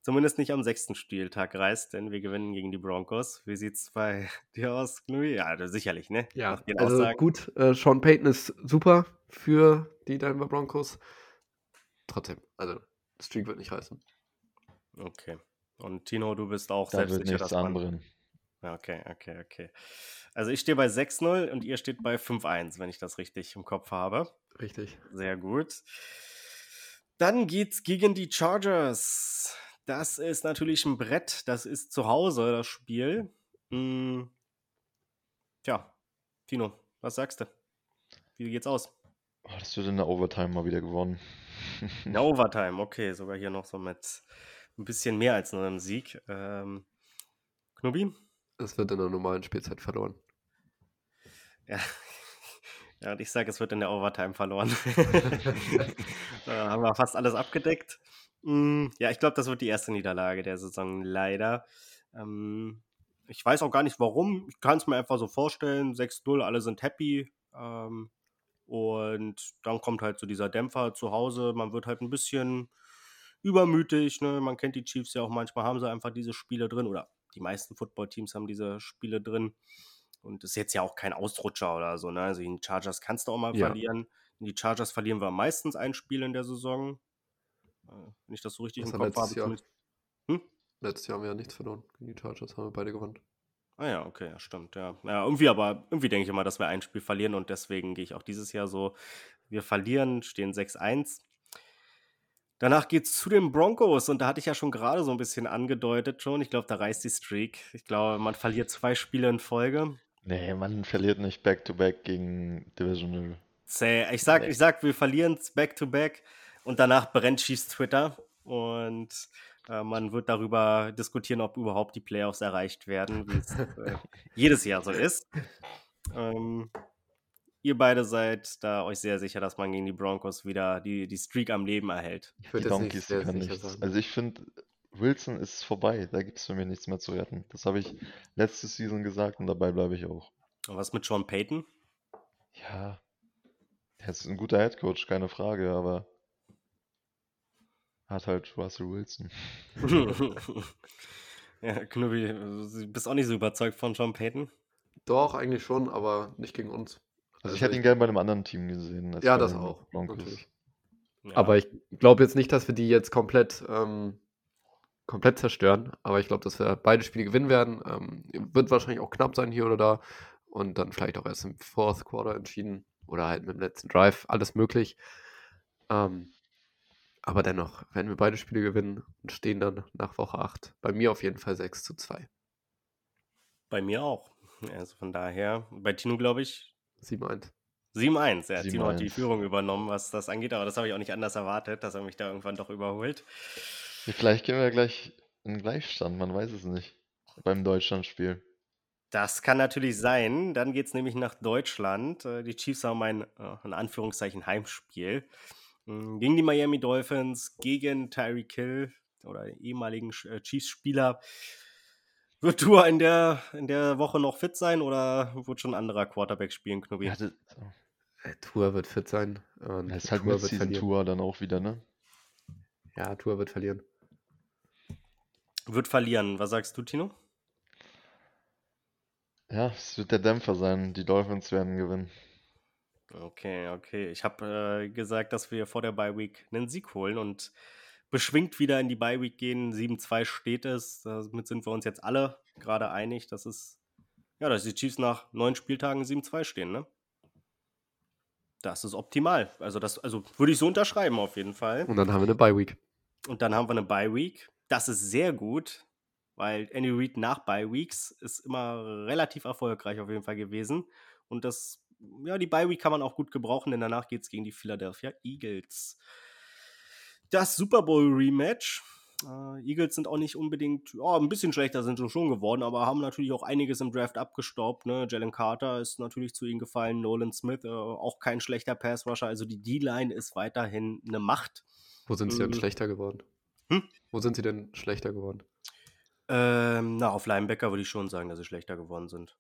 Speaker 1: zumindest nicht am sechsten Spieltag reißt, denn wir gewinnen gegen die Broncos. Wie sieht es bei dir aus, Louis? Ja, sicherlich, ne?
Speaker 2: Ja, also Aussagen. gut. Äh, Sean Payton ist super für die Denver Broncos. Trotzdem, also Streak wird nicht reißen.
Speaker 1: Okay. Und Tino, du bist auch
Speaker 3: da selbstsicher, dass man... Anderen.
Speaker 1: Okay, okay, okay. Also ich stehe bei 6-0 und ihr steht bei 5-1, wenn ich das richtig im Kopf habe.
Speaker 2: Richtig.
Speaker 1: Sehr gut. Dann geht's gegen die Chargers. Das ist natürlich ein Brett. Das ist zu Hause, das Spiel. Hm. Tja, Tino, was sagst du? Wie geht's aus?
Speaker 3: Oh, das wird in der Overtime mal wieder gewonnen.
Speaker 1: In der Overtime, okay. Sogar hier noch so mit ein bisschen mehr als nur einem Sieg. Ähm, Knubi?
Speaker 2: Es wird in der normalen Spielzeit verloren.
Speaker 1: Ja, ja und ich sage, es wird in der Overtime verloren. da haben wir fast alles abgedeckt. Hm, ja, ich glaube, das wird die erste Niederlage der Saison, leider. Ähm, ich weiß auch gar nicht warum. Ich kann es mir einfach so vorstellen. 6-0, alle sind happy. Ähm, und dann kommt halt so dieser Dämpfer zu Hause. Man wird halt ein bisschen, übermütig. Ne? Man kennt die Chiefs ja auch manchmal, haben sie einfach diese Spiele drin oder die meisten Football-Teams haben diese Spiele drin. Und das ist jetzt ja auch kein Ausrutscher oder so. Ne? Also in die Chargers kannst du auch mal ja. verlieren. In die Chargers verlieren wir meistens ein Spiel in der Saison. Äh, wenn ich das so richtig
Speaker 2: das im Kopf habe. Jahr. Hm? Letztes Jahr haben wir ja nichts verloren. Gegen die Chargers haben wir beide gewonnen.
Speaker 1: Ah ja, okay, ja, stimmt, ja. Ja, irgendwie, aber irgendwie denke ich immer, dass wir ein Spiel verlieren und deswegen gehe ich auch dieses Jahr so, wir verlieren, stehen 6-1. Danach geht es zu den Broncos und da hatte ich ja schon gerade so ein bisschen angedeutet schon. Ich glaube, da reißt die Streak. Ich glaube, man verliert zwei Spiele in Folge.
Speaker 3: Nee, man verliert nicht Back-to-Back gegen Divisional.
Speaker 1: Zäh. Ich sag, ich sag, wir verlieren es Back-to-Back und danach brennt schießt Twitter und äh, man wird darüber diskutieren, ob überhaupt die Playoffs erreicht werden, wie es äh, jedes Jahr so ist. Ähm, ihr beide seid da euch sehr sicher, dass man gegen die Broncos wieder die, die Streak am Leben erhält.
Speaker 3: Ich würde Donkeys können nichts. Also ich finde, Wilson ist vorbei. Da gibt es für mich nichts mehr zu retten. Das habe ich letzte Season gesagt und dabei bleibe ich auch.
Speaker 1: Und was mit Sean Payton?
Speaker 3: Ja, er ist ein guter Headcoach, keine Frage, aber hat halt Russell Wilson.
Speaker 1: ja, Knubbi, du bist auch nicht so überzeugt von John Payton?
Speaker 2: Doch, eigentlich schon, aber nicht gegen uns.
Speaker 3: Also, also ich hätte ihn gerne bei einem anderen Team gesehen.
Speaker 2: ja, das auch. Ja. Aber ich glaube jetzt nicht, dass wir die jetzt komplett, ähm, komplett zerstören. Aber ich glaube, dass wir beide Spiele gewinnen werden. Ähm, wird wahrscheinlich auch knapp sein hier oder da. Und dann vielleicht auch erst im Fourth Quarter entschieden. Oder halt mit dem letzten Drive. Alles möglich. Ähm, aber dennoch, wenn wir beide Spiele gewinnen und stehen dann nach Woche 8, bei mir auf jeden Fall 6 zu 2.
Speaker 1: Bei mir auch. Also von daher, bei Tino glaube ich.
Speaker 2: 7-1.
Speaker 1: 7-1, ja. Tino hat die Führung übernommen, was das angeht, aber das habe ich auch nicht anders erwartet, dass er mich da irgendwann doch überholt.
Speaker 3: Vielleicht gehen wir gleich in Gleichstand, man weiß es nicht. Beim Deutschlandspiel.
Speaker 1: Das kann natürlich sein. Dann geht es nämlich nach Deutschland. Äh, die Chiefs haben ein, äh, in Anführungszeichen, Heimspiel. Hm, gegen die Miami Dolphins, gegen Tyreek Hill oder ehemaligen äh, Chiefs-Spieler. Wird Tour in der, in der Woche noch fit sein oder wird schon ein anderer Quarterback spielen, Knubbi? Ja,
Speaker 2: Tour wird fit sein.
Speaker 3: Und das ist halt Tour mit Tour dann auch wieder, ne?
Speaker 2: Ja, Tour wird verlieren.
Speaker 1: Wird verlieren. Was sagst du, Tino?
Speaker 3: Ja, es wird der Dämpfer sein. Die Dolphins werden gewinnen.
Speaker 1: Okay, okay. Ich habe äh, gesagt, dass wir vor der Bye Week einen Sieg holen und beschwingt wieder in die Bye Week gehen. 7-2 steht es. Damit sind wir uns jetzt alle gerade einig, dass es ja, dass die Chiefs nach neun Spieltagen 7-2 stehen, ne? Das ist optimal. Also das also würde ich so unterschreiben auf jeden Fall.
Speaker 2: Und dann haben wir eine Bye Week.
Speaker 1: Und dann haben wir eine Bye Week. Das ist sehr gut, weil Andy Reid nach Bye Weeks ist immer relativ erfolgreich auf jeden Fall gewesen und das ja, die Bye Week kann man auch gut gebrauchen, denn danach geht es gegen die Philadelphia Eagles. Das Super Bowl Rematch. Äh, Eagles sind auch nicht unbedingt, ja, ein bisschen schlechter sind sie schon geworden, aber haben natürlich auch einiges im Draft abgestaubt. Ne? Jalen Carter ist natürlich zu ihnen gefallen, Nolan Smith, äh, auch kein schlechter Pass-Rusher. Also die D-Line ist weiterhin eine Macht.
Speaker 2: Wo sind sie denn ähm, schlechter geworden? Hm? Wo sind sie denn schlechter geworden?
Speaker 1: Ähm, na, auf Linebacker würde ich schon sagen, dass sie schlechter geworden sind.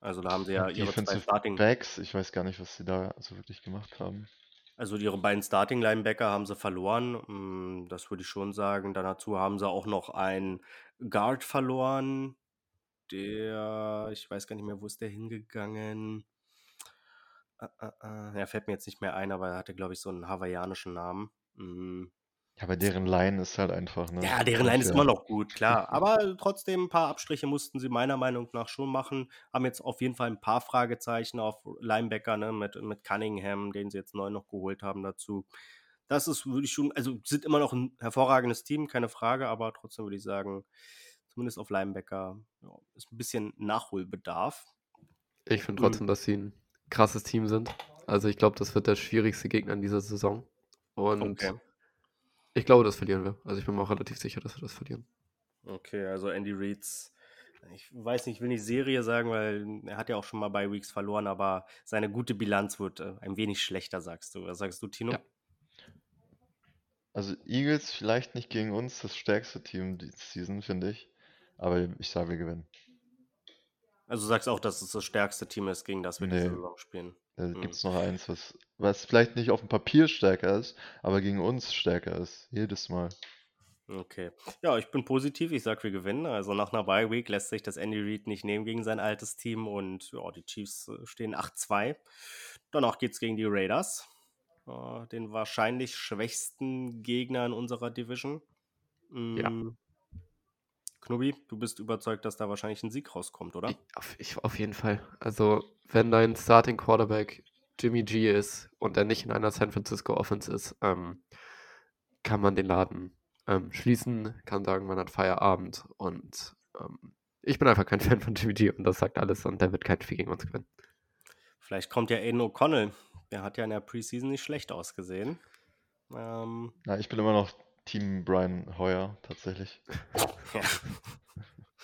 Speaker 1: Also da haben sie ja ihre zwei
Speaker 3: Starting. Backs, ich weiß gar nicht, was sie da so wirklich gemacht haben.
Speaker 1: Also ihre beiden Starting Linebacker haben sie verloren. Hm, das würde ich schon sagen. Dann dazu haben sie auch noch einen Guard verloren. Der, ich weiß gar nicht mehr, wo ist der hingegangen? Äh, äh, äh. Ja, fällt mir jetzt nicht mehr ein, aber er hatte, glaube ich, so einen hawaiianischen Namen. Hm.
Speaker 3: Ja, aber deren Line ist halt einfach, ne?
Speaker 1: Ja, deren Line ist immer noch gut, klar. Aber trotzdem ein paar Abstriche mussten sie meiner Meinung nach schon machen. Haben jetzt auf jeden Fall ein paar Fragezeichen auf Linebacker, ne, mit, mit Cunningham, den sie jetzt neu noch geholt haben dazu. Das ist, würde ich schon, also sind immer noch ein hervorragendes Team, keine Frage, aber trotzdem würde ich sagen, zumindest auf Linebacker ja, ist ein bisschen Nachholbedarf.
Speaker 2: Ich finde trotzdem, mhm. dass sie ein krasses Team sind. Also ich glaube, das wird der schwierigste Gegner in dieser Saison. Und okay. Ich glaube, das verlieren wir. Also ich bin mir auch relativ sicher, dass wir das verlieren.
Speaker 1: Okay, also Andy Reeds, ich weiß nicht, ich will nicht Serie sagen, weil er hat ja auch schon mal bei Weeks verloren, aber seine gute Bilanz wird äh, ein wenig schlechter, sagst du. Was sagst du, Tino? Ja.
Speaker 3: Also Eagles vielleicht nicht gegen uns das stärkste Team die Season, finde ich. Aber ich sage, wir gewinnen.
Speaker 1: Also du sagst auch, dass es das stärkste Team ist, gegen das wir diese
Speaker 3: Nee.
Speaker 1: Saison spielen.
Speaker 3: Da
Speaker 1: Mhm.
Speaker 3: gibt es noch eins, was, was vielleicht nicht auf dem Papier stärker ist, aber gegen uns stärker ist. Jedes Mal.
Speaker 1: Okay. Ja, ich bin positiv. Ich sag, wir gewinnen. Also nach einer Bye Week lässt sich das Andy Reid nicht nehmen gegen sein altes Team und ja, die Chiefs äh, stehen 8-2. Danach geht's gegen die Raiders, äh, den wahrscheinlich schwächsten Gegner in unserer Division.
Speaker 2: Ja.
Speaker 1: Knubi, du bist überzeugt, dass da wahrscheinlich ein Sieg rauskommt, oder?
Speaker 2: Ich, auf, ich, auf jeden Fall. Also, wenn dein Starting Quarterback Jimmy G ist und er nicht in einer San Francisco Offense ist, ähm, kann man den Laden ähm, schließen, kann sagen, man hat Feierabend und ähm, ich bin einfach kein Fan von Jimmy G und das sagt alles und der wird kein Spiel gegen uns gewinnen.
Speaker 1: Vielleicht kommt ja Aiden O'Connell. Der hat ja in der Preseason nicht schlecht ausgesehen. Ähm,
Speaker 3: Na, ich bin immer noch Team Brian Hoyer, tatsächlich.
Speaker 1: ja.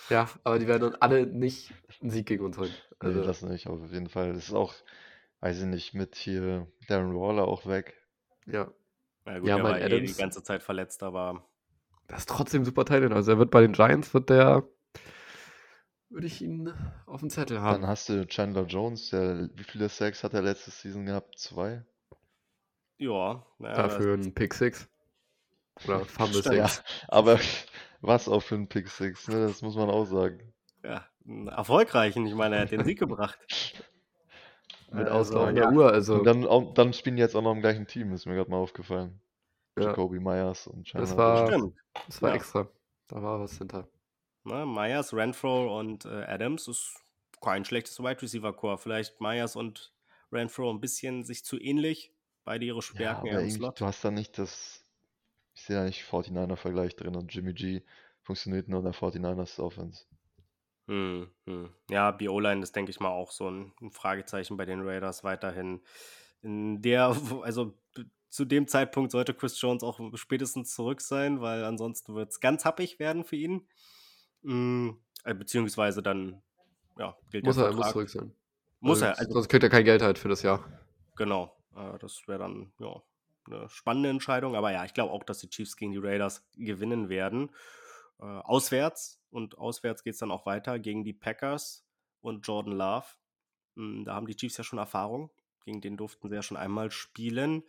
Speaker 2: Ja, aber die werden alle nicht einen Sieg gegen uns holen.
Speaker 3: Nee,
Speaker 2: Also,
Speaker 3: das nicht, aber auf jeden Fall. Es ist auch, weiß ich nicht, mit hier Darren Waller auch weg.
Speaker 2: ja.
Speaker 1: Na gut,
Speaker 2: Ja,
Speaker 1: der
Speaker 2: mein
Speaker 1: war eh die
Speaker 2: Adams-
Speaker 1: ganze Zeit verletzt, aber
Speaker 2: Das ist trotzdem super Teil. Also er wird bei den Giants, wird der, würde ich ihn auf dem Zettel
Speaker 3: Dann
Speaker 2: haben.
Speaker 3: hast du Chandler Jones, der, wie viele Sacks hat er letzte Season gehabt? Zwei?
Speaker 1: ja. ja
Speaker 2: Dafür ein Pick Six. Oder Fumble
Speaker 1: Stimmt.
Speaker 3: Ja,
Speaker 2: Six.
Speaker 3: aber was auch für ein Pick Six, ne? Das muss man auch sagen.
Speaker 1: Ja, erfolgreichen. Ich meine, er hat den Sieg gebracht.
Speaker 2: Mit
Speaker 1: Also,
Speaker 2: auslaufender
Speaker 1: ja.
Speaker 2: Uhr. Also,
Speaker 3: Und dann, auch, dann spielen die jetzt auch noch im gleichen Team, ist mir gerade mal aufgefallen.
Speaker 2: ja,
Speaker 3: Jacoby Myers und Chandler
Speaker 2: Das war-.
Speaker 1: Stimmt.
Speaker 2: das war
Speaker 1: ja.
Speaker 2: extra. Da war was hinter.
Speaker 1: Ne, Myers, Renfro und äh, Adams ist kein schlechtes Wide Receiver Core. Vielleicht Myers und Renfro ein bisschen sich zu ähnlich. Beide ihre
Speaker 3: Ja,
Speaker 1: Stärken eher im Slot.
Speaker 3: du hast da nicht das, ich sehe nicht 49er-Vergleich drin und Jimmy G funktioniert nur in der 49ers Offense.
Speaker 1: Hm, hm. Ja, die O-Line ist, denke ich mal, auch so ein, Fragezeichen bei den Raiders weiterhin. In der, also zu dem Zeitpunkt sollte Chris Jones auch spätestens zurück sein, weil ansonsten wird es ganz happig werden für ihn. Hm, äh, beziehungsweise dann, ja, gilt
Speaker 2: Muss
Speaker 1: der
Speaker 2: er, er muss zurück sein.
Speaker 1: Muss
Speaker 2: Also,
Speaker 1: er, also
Speaker 2: Sonst kriegt er kein Geld halt für das Jahr.
Speaker 1: Genau, äh, das wäre dann ja, eine spannende Entscheidung. Aber ja, ich glaube auch, dass die Chiefs gegen die Raiders gewinnen werden. Äh, auswärts und auswärts geht es dann auch weiter gegen die Packers und Jordan Love. Hm, Da haben die Chiefs ja schon Erfahrung. Gegen den durften sie ja schon einmal spielen.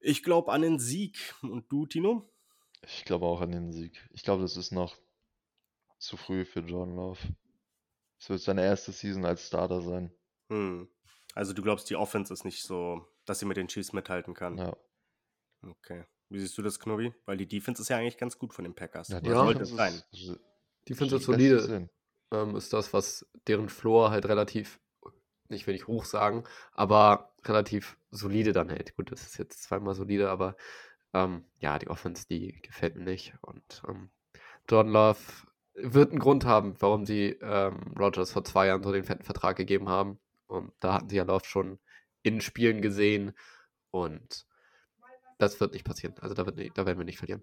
Speaker 1: Ich glaube an den Sieg. Und du, Tino?
Speaker 3: Ich glaube auch an den Sieg. Ich glaube, das ist noch zu früh für Jordan Love. Es wird seine erste Season als Starter sein.
Speaker 1: Hm. Also du glaubst, die Offense ist nicht so, dass sie mit den Chiefs mithalten kann.
Speaker 3: Ja,
Speaker 1: Okay. Wie siehst du das, Knobi? Weil die Defense ist ja eigentlich ganz gut von den Packers.
Speaker 3: ja, die
Speaker 2: Ja.
Speaker 1: sollte
Speaker 3: Defense
Speaker 1: es sein.
Speaker 3: ist, ist
Speaker 2: ich solide. ähm, ist das, was deren Floor halt relativ, nicht will ich hoch sagen, aber relativ solide dann hält. Gut, das ist jetzt zweimal solide, aber ähm, ja, die Offense, die gefällt mir nicht. Und ähm, Jordan Love wird einen Grund haben, warum sie ähm, Rogers vor zwei Jahren so den fetten Vertrag gegeben haben. Und da hatten sie ja Love schon in Spielen gesehen und das wird nicht passieren. Also da, wird nicht, da werden wir nicht verlieren.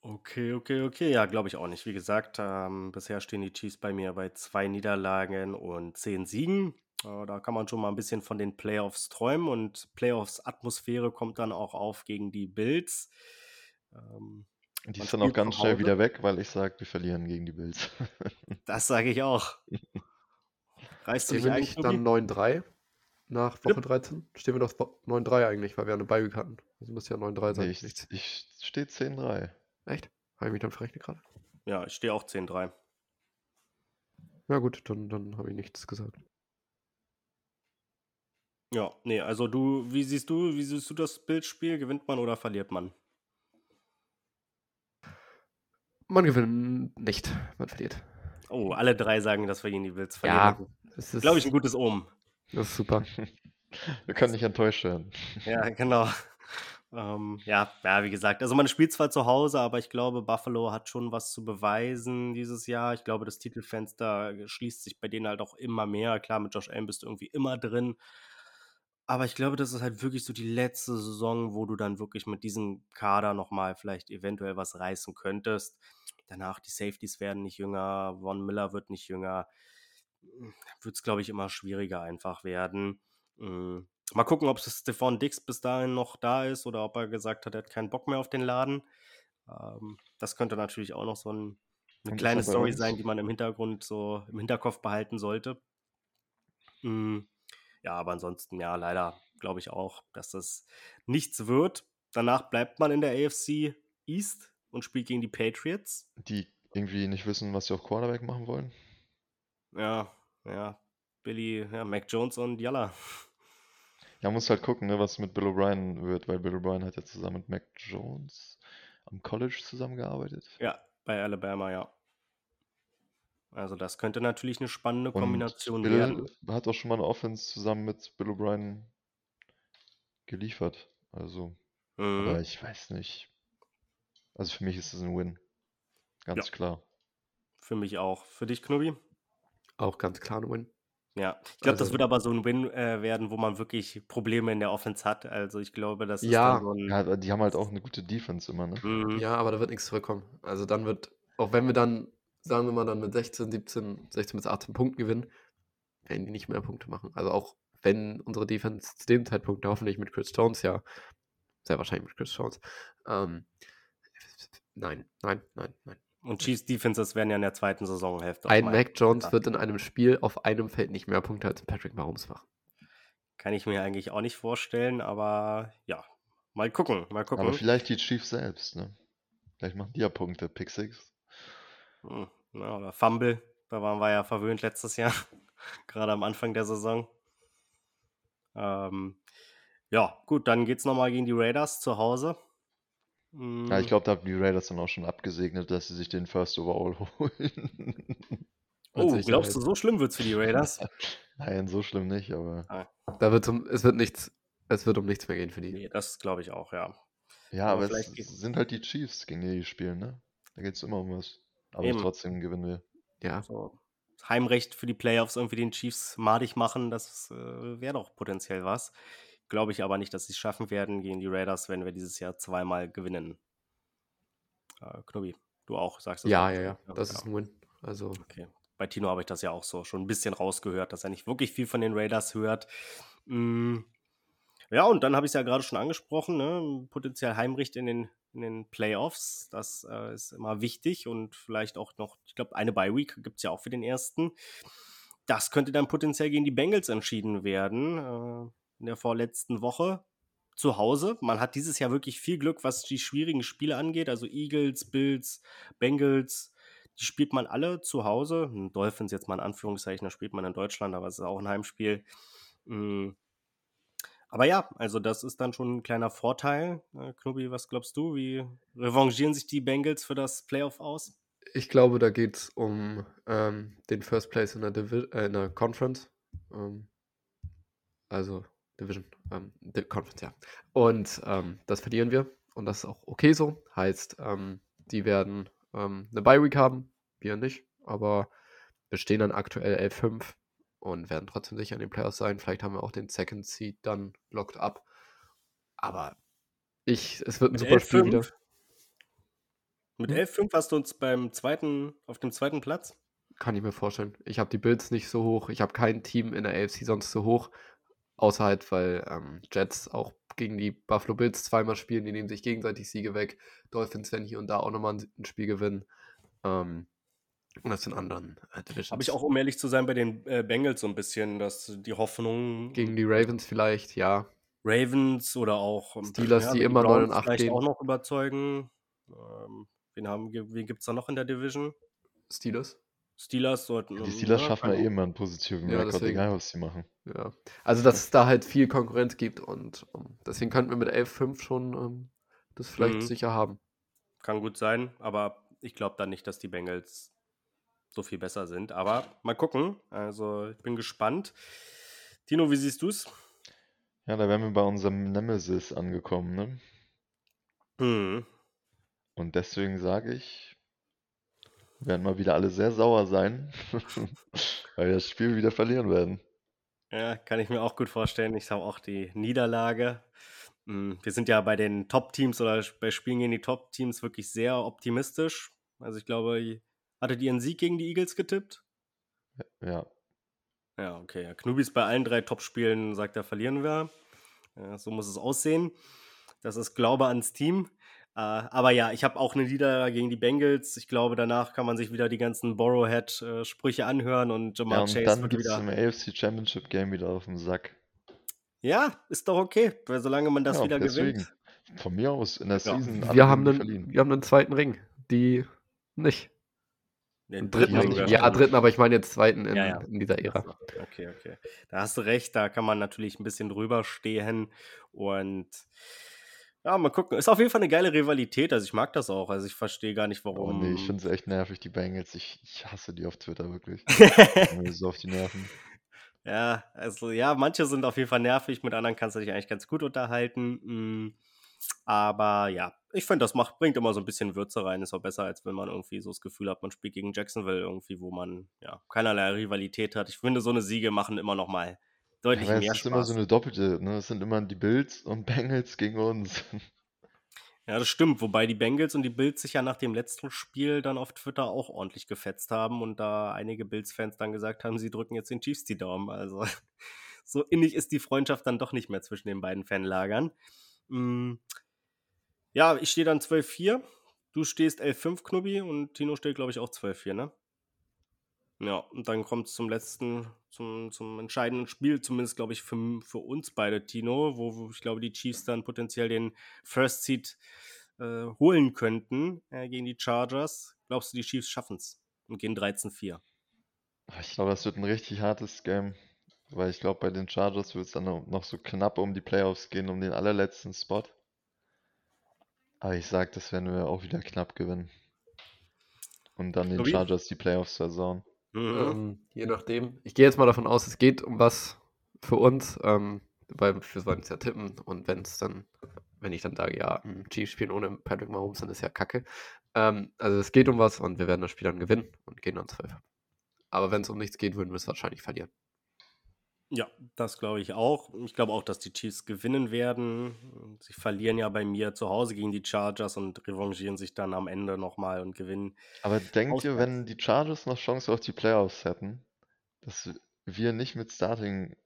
Speaker 1: Okay, okay, okay. Ja, glaube ich auch nicht. Wie gesagt, ähm, bisher stehen die Chiefs bei mir bei zwei Niederlagen und zehn Siegen. Äh, da kann man schon mal ein bisschen von den Playoffs träumen und Playoffs-Atmosphäre kommt dann auch auf gegen die Bills. Ähm,
Speaker 3: die ist dann auch ganz schnell wieder weg, weil ich sage, wir verlieren gegen die Bills.
Speaker 1: das sage ich auch. Reißt du
Speaker 2: nicht
Speaker 1: Knobi?
Speaker 2: dann 9-3 nach? Woche 13? Stehen wir doch 9-3 eigentlich, weil wir eine Bye-Week hatten. Also müsste ja 9-3 sein.
Speaker 3: nee, ich, ich stehe 10-3.
Speaker 2: Echt? Habe ich mich dann verrechnet gerade?
Speaker 1: Ja, ich stehe auch 10-3.
Speaker 2: Ja gut, dann, dann habe ich nichts gesagt.
Speaker 1: Ja, nee, also du, wie siehst du, wie siehst du das Bildspiel? Gewinnt man oder verliert man?
Speaker 2: Man gewinnt nicht, man verliert.
Speaker 1: Oh, alle drei sagen, dass wir gegen die Bills
Speaker 2: Ja,
Speaker 1: verlieren.
Speaker 2: Das ist,
Speaker 1: Glaube ich, ein gutes Omen.
Speaker 2: das ist super.
Speaker 3: Wir können nicht enttäuscht werden.
Speaker 1: Ja, genau. Ähm, ja, ja, wie gesagt, also man spielt zwar zu Hause, aber ich glaube, Buffalo hat schon was zu beweisen dieses Jahr. Ich glaube, das Titelfenster schließt sich bei denen halt auch immer mehr. Klar, mit Josh Allen bist du irgendwie immer drin. Aber ich glaube, das ist halt wirklich so die letzte Saison, wo du dann wirklich mit diesem Kader nochmal vielleicht eventuell was reißen könntest. Danach, die Safeties werden nicht jünger, Von Miller wird nicht jünger. Wird es, glaube ich, immer schwieriger einfach werden. Mm. Mal gucken, ob Stefan Dix bis dahin noch da ist oder ob er gesagt hat, er hat keinen Bock mehr auf den Laden. Ähm, das könnte natürlich auch noch so ein, eine kleine Story sein, die man im Hintergrund so im Hinterkopf behalten sollte. Mhm. Ja, aber ansonsten, ja, leider glaube ich auch, dass das nichts wird. Danach bleibt man in der AFC East und spielt gegen die Patriots.
Speaker 3: Die irgendwie nicht wissen, was sie auf Quarterback machen wollen.
Speaker 1: Ja, ja. Billy, ja, Mac Jones und Yalla.
Speaker 3: Ja, muss halt gucken, ne, was mit Bill O'Brien wird, weil Bill O'Brien hat ja zusammen mit Mac Jones am College zusammengearbeitet.
Speaker 1: Ja, bei Alabama, ja. Also das könnte natürlich eine spannende Kombination
Speaker 3: Bill
Speaker 1: werden.
Speaker 3: hat auch schon mal eine Offense zusammen mit Bill O'Brien geliefert. Also, mhm. aber ich weiß nicht. Also für mich ist es ein Win. Ganz ja. klar.
Speaker 1: Für mich auch. Für dich, Knubi?
Speaker 2: Auch ganz klar ein Win.
Speaker 1: Ja, ich glaube, also, das wird aber so ein Win äh, werden, wo man wirklich Probleme in der Offense hat. Also ich glaube, das
Speaker 2: ist ja,
Speaker 3: so ein... Ja, die haben halt auch eine gute Defense immer, ne?
Speaker 2: Mhm. Ja, aber da wird nichts zurückkommen. Also dann wird, auch wenn wir dann sagen wir mal, dann mit 16, 17, 16 bis 18 Punkten gewinnen, werden die nicht mehr Punkte machen. Also auch wenn unsere Defense zu dem Zeitpunkt hoffentlich mit Chris Jones, ja, sehr wahrscheinlich mit Chris Jones, ähm, nein, nein, nein, nein.
Speaker 1: Und Chiefs Defenses werden ja in der zweiten Saisonhälfte.
Speaker 2: Ein Mac Jones wird in einem Spiel auf einem Feld nicht mehr Punkte als Patrick Mahomes machen.
Speaker 1: Kann ich mir eigentlich auch nicht vorstellen, aber ja, mal gucken, mal gucken. Aber
Speaker 3: vielleicht die Chiefs selbst, ne? Vielleicht machen die ja Punkte, Pick Six.
Speaker 1: Hm. Ja, oder Fumble, da waren wir ja verwöhnt letztes Jahr, gerade am Anfang der Saison. Ähm, ja, gut, dann geht es nochmal gegen die Raiders zu Hause.
Speaker 3: Mhm. Ja, ich glaube, da haben die Raiders dann auch schon abgesegnet, dass sie sich den First Overall holen.
Speaker 1: oh, glaubst du, so schlimm wird es für die Raiders?
Speaker 3: Nein, so schlimm nicht, aber. Ah.
Speaker 2: Da wird um, es wird nichts, es wird um nichts mehr gehen für die.
Speaker 1: Nee, das glaube ich auch, ja.
Speaker 3: Ja, aber, aber es sind halt die Chiefs, gegen die die spielen, ne? Da geht es immer um was. Aber Eben. trotzdem gewinnen wir.
Speaker 1: Ja. So. Heimrecht für die Playoffs irgendwie den Chiefs madig machen, das äh, wäre doch potenziell was. Glaube ich aber nicht, dass sie es schaffen werden gegen die Raiders, wenn wir dieses Jahr zweimal gewinnen. Äh, Knobi, du auch, sagst du?
Speaker 2: Ja, ja, ja, das ja. ist ein Win. Also.
Speaker 1: Okay. Bei Tino habe ich das ja auch so schon ein bisschen rausgehört, dass er nicht wirklich viel von den Raiders hört. Mm. Ja, und dann habe ich es ja gerade schon angesprochen, ne? potenziell Heimrecht in den in den Playoffs. Das äh, ist immer wichtig und vielleicht auch noch, ich glaube, eine Bye Week gibt es ja auch für den ersten. Das könnte dann potenziell gegen die Bengals entschieden werden äh, in der vorletzten Woche zu Hause. Man hat dieses Jahr wirklich viel Glück, was die schwierigen Spiele angeht. Also Eagles, Bills, Bengals, die spielt man alle zu Hause. Dolphins jetzt mal in Anführungszeichen, da spielt man in Deutschland, aber es ist auch ein Heimspiel. Mhm aber ja, also das ist dann schon ein kleiner Vorteil. Äh, Knobi, was glaubst du? Wie revanchieren sich die Bengals für das Playoff aus?
Speaker 2: Ich glaube, da geht es um ähm, den First Place in der, Divi äh, in der Conference. Ähm, also Division, ähm, Conference, ja. Und ähm, das verlieren wir. Und das ist auch okay so. Heißt, ähm, die werden ähm, eine Bye Week haben, wir nicht. Aber wir stehen dann aktuell 11-5 und werden trotzdem sicher in den Playoffs sein. Vielleicht haben wir auch den Second Seed dann locked up. Aber ich, es wird ein Mit super Spiel wieder.
Speaker 1: Mit 11-5 hm? hast du uns beim zweiten, auf dem zweiten Platz?
Speaker 2: Kann ich mir vorstellen. Ich habe die Bills nicht so hoch. Ich habe kein Team in der AFC sonst so hoch. Außer halt, weil ähm, Jets auch gegen die Buffalo Bills zweimal spielen. Die nehmen sich gegenseitig Siege weg. Dolphins werden hier und da auch nochmal ein Spiel gewinnen. Ähm, und das sind anderen
Speaker 1: äh, Divisions. Habe ich auch, um ehrlich zu sein, bei den äh, Bengals so ein bisschen, dass die Hoffnung.
Speaker 2: Gegen die Ravens vielleicht, ja.
Speaker 1: Ravens oder auch
Speaker 2: ähm, Steelers, ja, die immer 9 und 8 vielleicht gehen.
Speaker 1: auch noch überzeugen. Ähm, wen haben, wen gibt es da noch in der Division?
Speaker 2: Steelers.
Speaker 1: Steelers sollten.
Speaker 3: Die Steelers ja, schaffen ja eh immer eine Position ja, Rekord, egal was sie machen.
Speaker 2: Ja. Also, dass es da halt viel Konkurrenz gibt und um, ähm, deswegen könnten wir mit 11-5 schon um, ähm, das vielleicht mhm. sicher haben.
Speaker 1: Kann gut sein, aber ich glaube dann nicht, dass die Bengals so viel besser sind. Aber mal gucken. Also ich bin gespannt. Tino, wie siehst du es?
Speaker 3: Ja, da wären wir bei unserem Nemesis angekommen, ne?
Speaker 1: Hm.
Speaker 3: Und deswegen sage ich, werden mal wieder alle sehr sauer sein, weil wir das Spiel wieder verlieren werden.
Speaker 1: Ja, kann ich mir auch gut vorstellen. Ich habe auch die Niederlage. Hm, wir sind ja bei den Top-Teams oder bei Spielen gegen die Top-Teams wirklich sehr optimistisch. Also ich glaube, Hattet ihr einen Sieg gegen die Eagles getippt?
Speaker 3: Ja.
Speaker 1: Ja, okay. Ja, Knubis bei allen drei Topspielen sagt er, verlieren wir. Ja, so muss es aussehen. Das ist Glaube ans Team. Äh, aber ja, ich habe auch eine Niederlage gegen die Bengals. Ich glaube, danach kann man sich wieder die ganzen Borrowhead-Sprüche anhören und
Speaker 3: Jamal ja, und Chase dann wird wieder. im AFC Championship Game wieder auf den Sack.
Speaker 1: Ja, ist doch okay, weil solange man das ja, wieder deswegen. gewinnt.
Speaker 3: Von mir aus in der ja. Season.
Speaker 2: Wir haben, einen, wir haben einen zweiten Ring. Die nicht. Den dritten, Ring, ja, dritten, aber ich meine jetzt zweiten in, ja, ja. in dieser Ära.
Speaker 1: Okay, okay. Da hast du recht, da kann man natürlich ein bisschen drüber stehen und ja, mal gucken. Ist auf jeden Fall eine geile Rivalität. Also ich mag das auch. Also ich verstehe gar nicht, warum.
Speaker 3: Oh nee, ich finde es echt nervig, die Bengals. Ich, ich hasse die auf Twitter wirklich. Mir so auf die Nerven.
Speaker 1: Ja, also ja, manche sind auf jeden Fall nervig, mit anderen kannst du dich eigentlich ganz gut unterhalten. Mm, aber ja, ich finde, das macht, bringt immer so ein bisschen Würze rein. Ist auch besser, als wenn man irgendwie so das Gefühl hat, man spielt gegen Jacksonville irgendwie, wo man ja keinerlei Rivalität hat. Ich finde, so eine Siege machen immer noch mal deutlich ja, mehr
Speaker 3: Spaß. Es ist immer so eine doppelte, ne? Es sind immer die Bills und Bengals gegen uns.
Speaker 1: Ja, das stimmt, wobei die Bengals und die Bills sich ja nach dem letzten Spiel dann auf Twitter auch ordentlich gefetzt haben und da einige Bills-Fans dann gesagt haben, sie drücken jetzt den Chiefs die Daumen. Also so innig ist die Freundschaft dann doch nicht mehr zwischen den beiden Fanlagern. Hm. Ja, ich stehe dann 12-4. Du stehst 11-5, Knubbi, und Tino steht, glaube ich, auch 12-4, ne? Ja, und dann kommt es zum letzten, zum, zum entscheidenden Spiel, zumindest glaube ich für, für uns beide, Tino, wo, wo ich glaube, die Chiefs dann potenziell den First Seed äh, holen könnten äh, gegen die Chargers. Glaubst du, die Chiefs schaffen es und gehen 13-4?
Speaker 3: Ich glaube, das wird ein richtig hartes Game, weil ich glaube, bei den Chargers wird es dann noch so knapp um die Playoffs gehen, um den allerletzten Spot. Aber ich sage, das werden wir auch wieder knapp gewinnen. Und dann den Chargers die Playoffs versauen.
Speaker 2: Mhm. Ähm, je nachdem. Ich gehe jetzt mal davon aus, es geht um was für uns, ähm, weil wir wollen es ja tippen und wenn es dann, wenn ich dann sage, ja, Chiefs spielen ohne Patrick Mahomes, dann ist ja kacke. Ähm, also es geht um was und wir werden das Spiel dann gewinnen und gehen dann 12. Aber wenn es um nichts geht, würden wir es wahrscheinlich verlieren.
Speaker 1: Ja, das glaube ich auch. Ich glaube auch, dass die Chiefs gewinnen werden. Sie verlieren ja bei mir zu Hause gegen die Chargers und revanchieren sich dann am Ende nochmal und gewinnen.
Speaker 3: Aber denkt ihr, wenn die Chargers noch Chance auf die Playoffs hätten, dass wir nicht mit Starting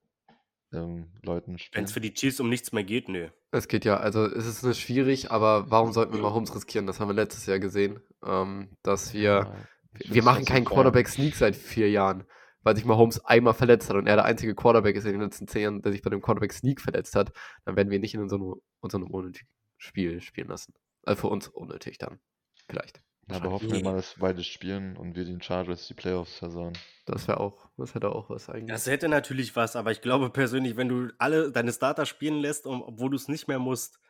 Speaker 3: ähm, Leuten spielen?
Speaker 1: Wenn es für die Chiefs um nichts mehr geht, nö.
Speaker 2: Es geht ja, also es ist nicht schwierig, aber warum sollten wir Mahomes riskieren? Das haben wir letztes Jahr gesehen, ähm, dass wir, ja, wir machen keinen Quarterback-Sneak seit vier Jahren weil sich Mahomes einmal verletzt hat und er der einzige Quarterback ist in den letzten zehn Jahren, der sich bei dem Quarterback Sneak verletzt hat, dann werden wir nicht in so einem, so einem unnötigen Spiel spielen lassen. Also für uns unnötig dann. Vielleicht.
Speaker 3: Ja, aber hoffen wir mal, dass beide spielen und wir den Chargers die Playoffs versauen.
Speaker 2: Das wäre auch, das hätte auch was eigentlich.
Speaker 1: Das hätte natürlich was, aber ich glaube persönlich, wenn du alle deine Starter spielen lässt, obwohl du es nicht mehr musst,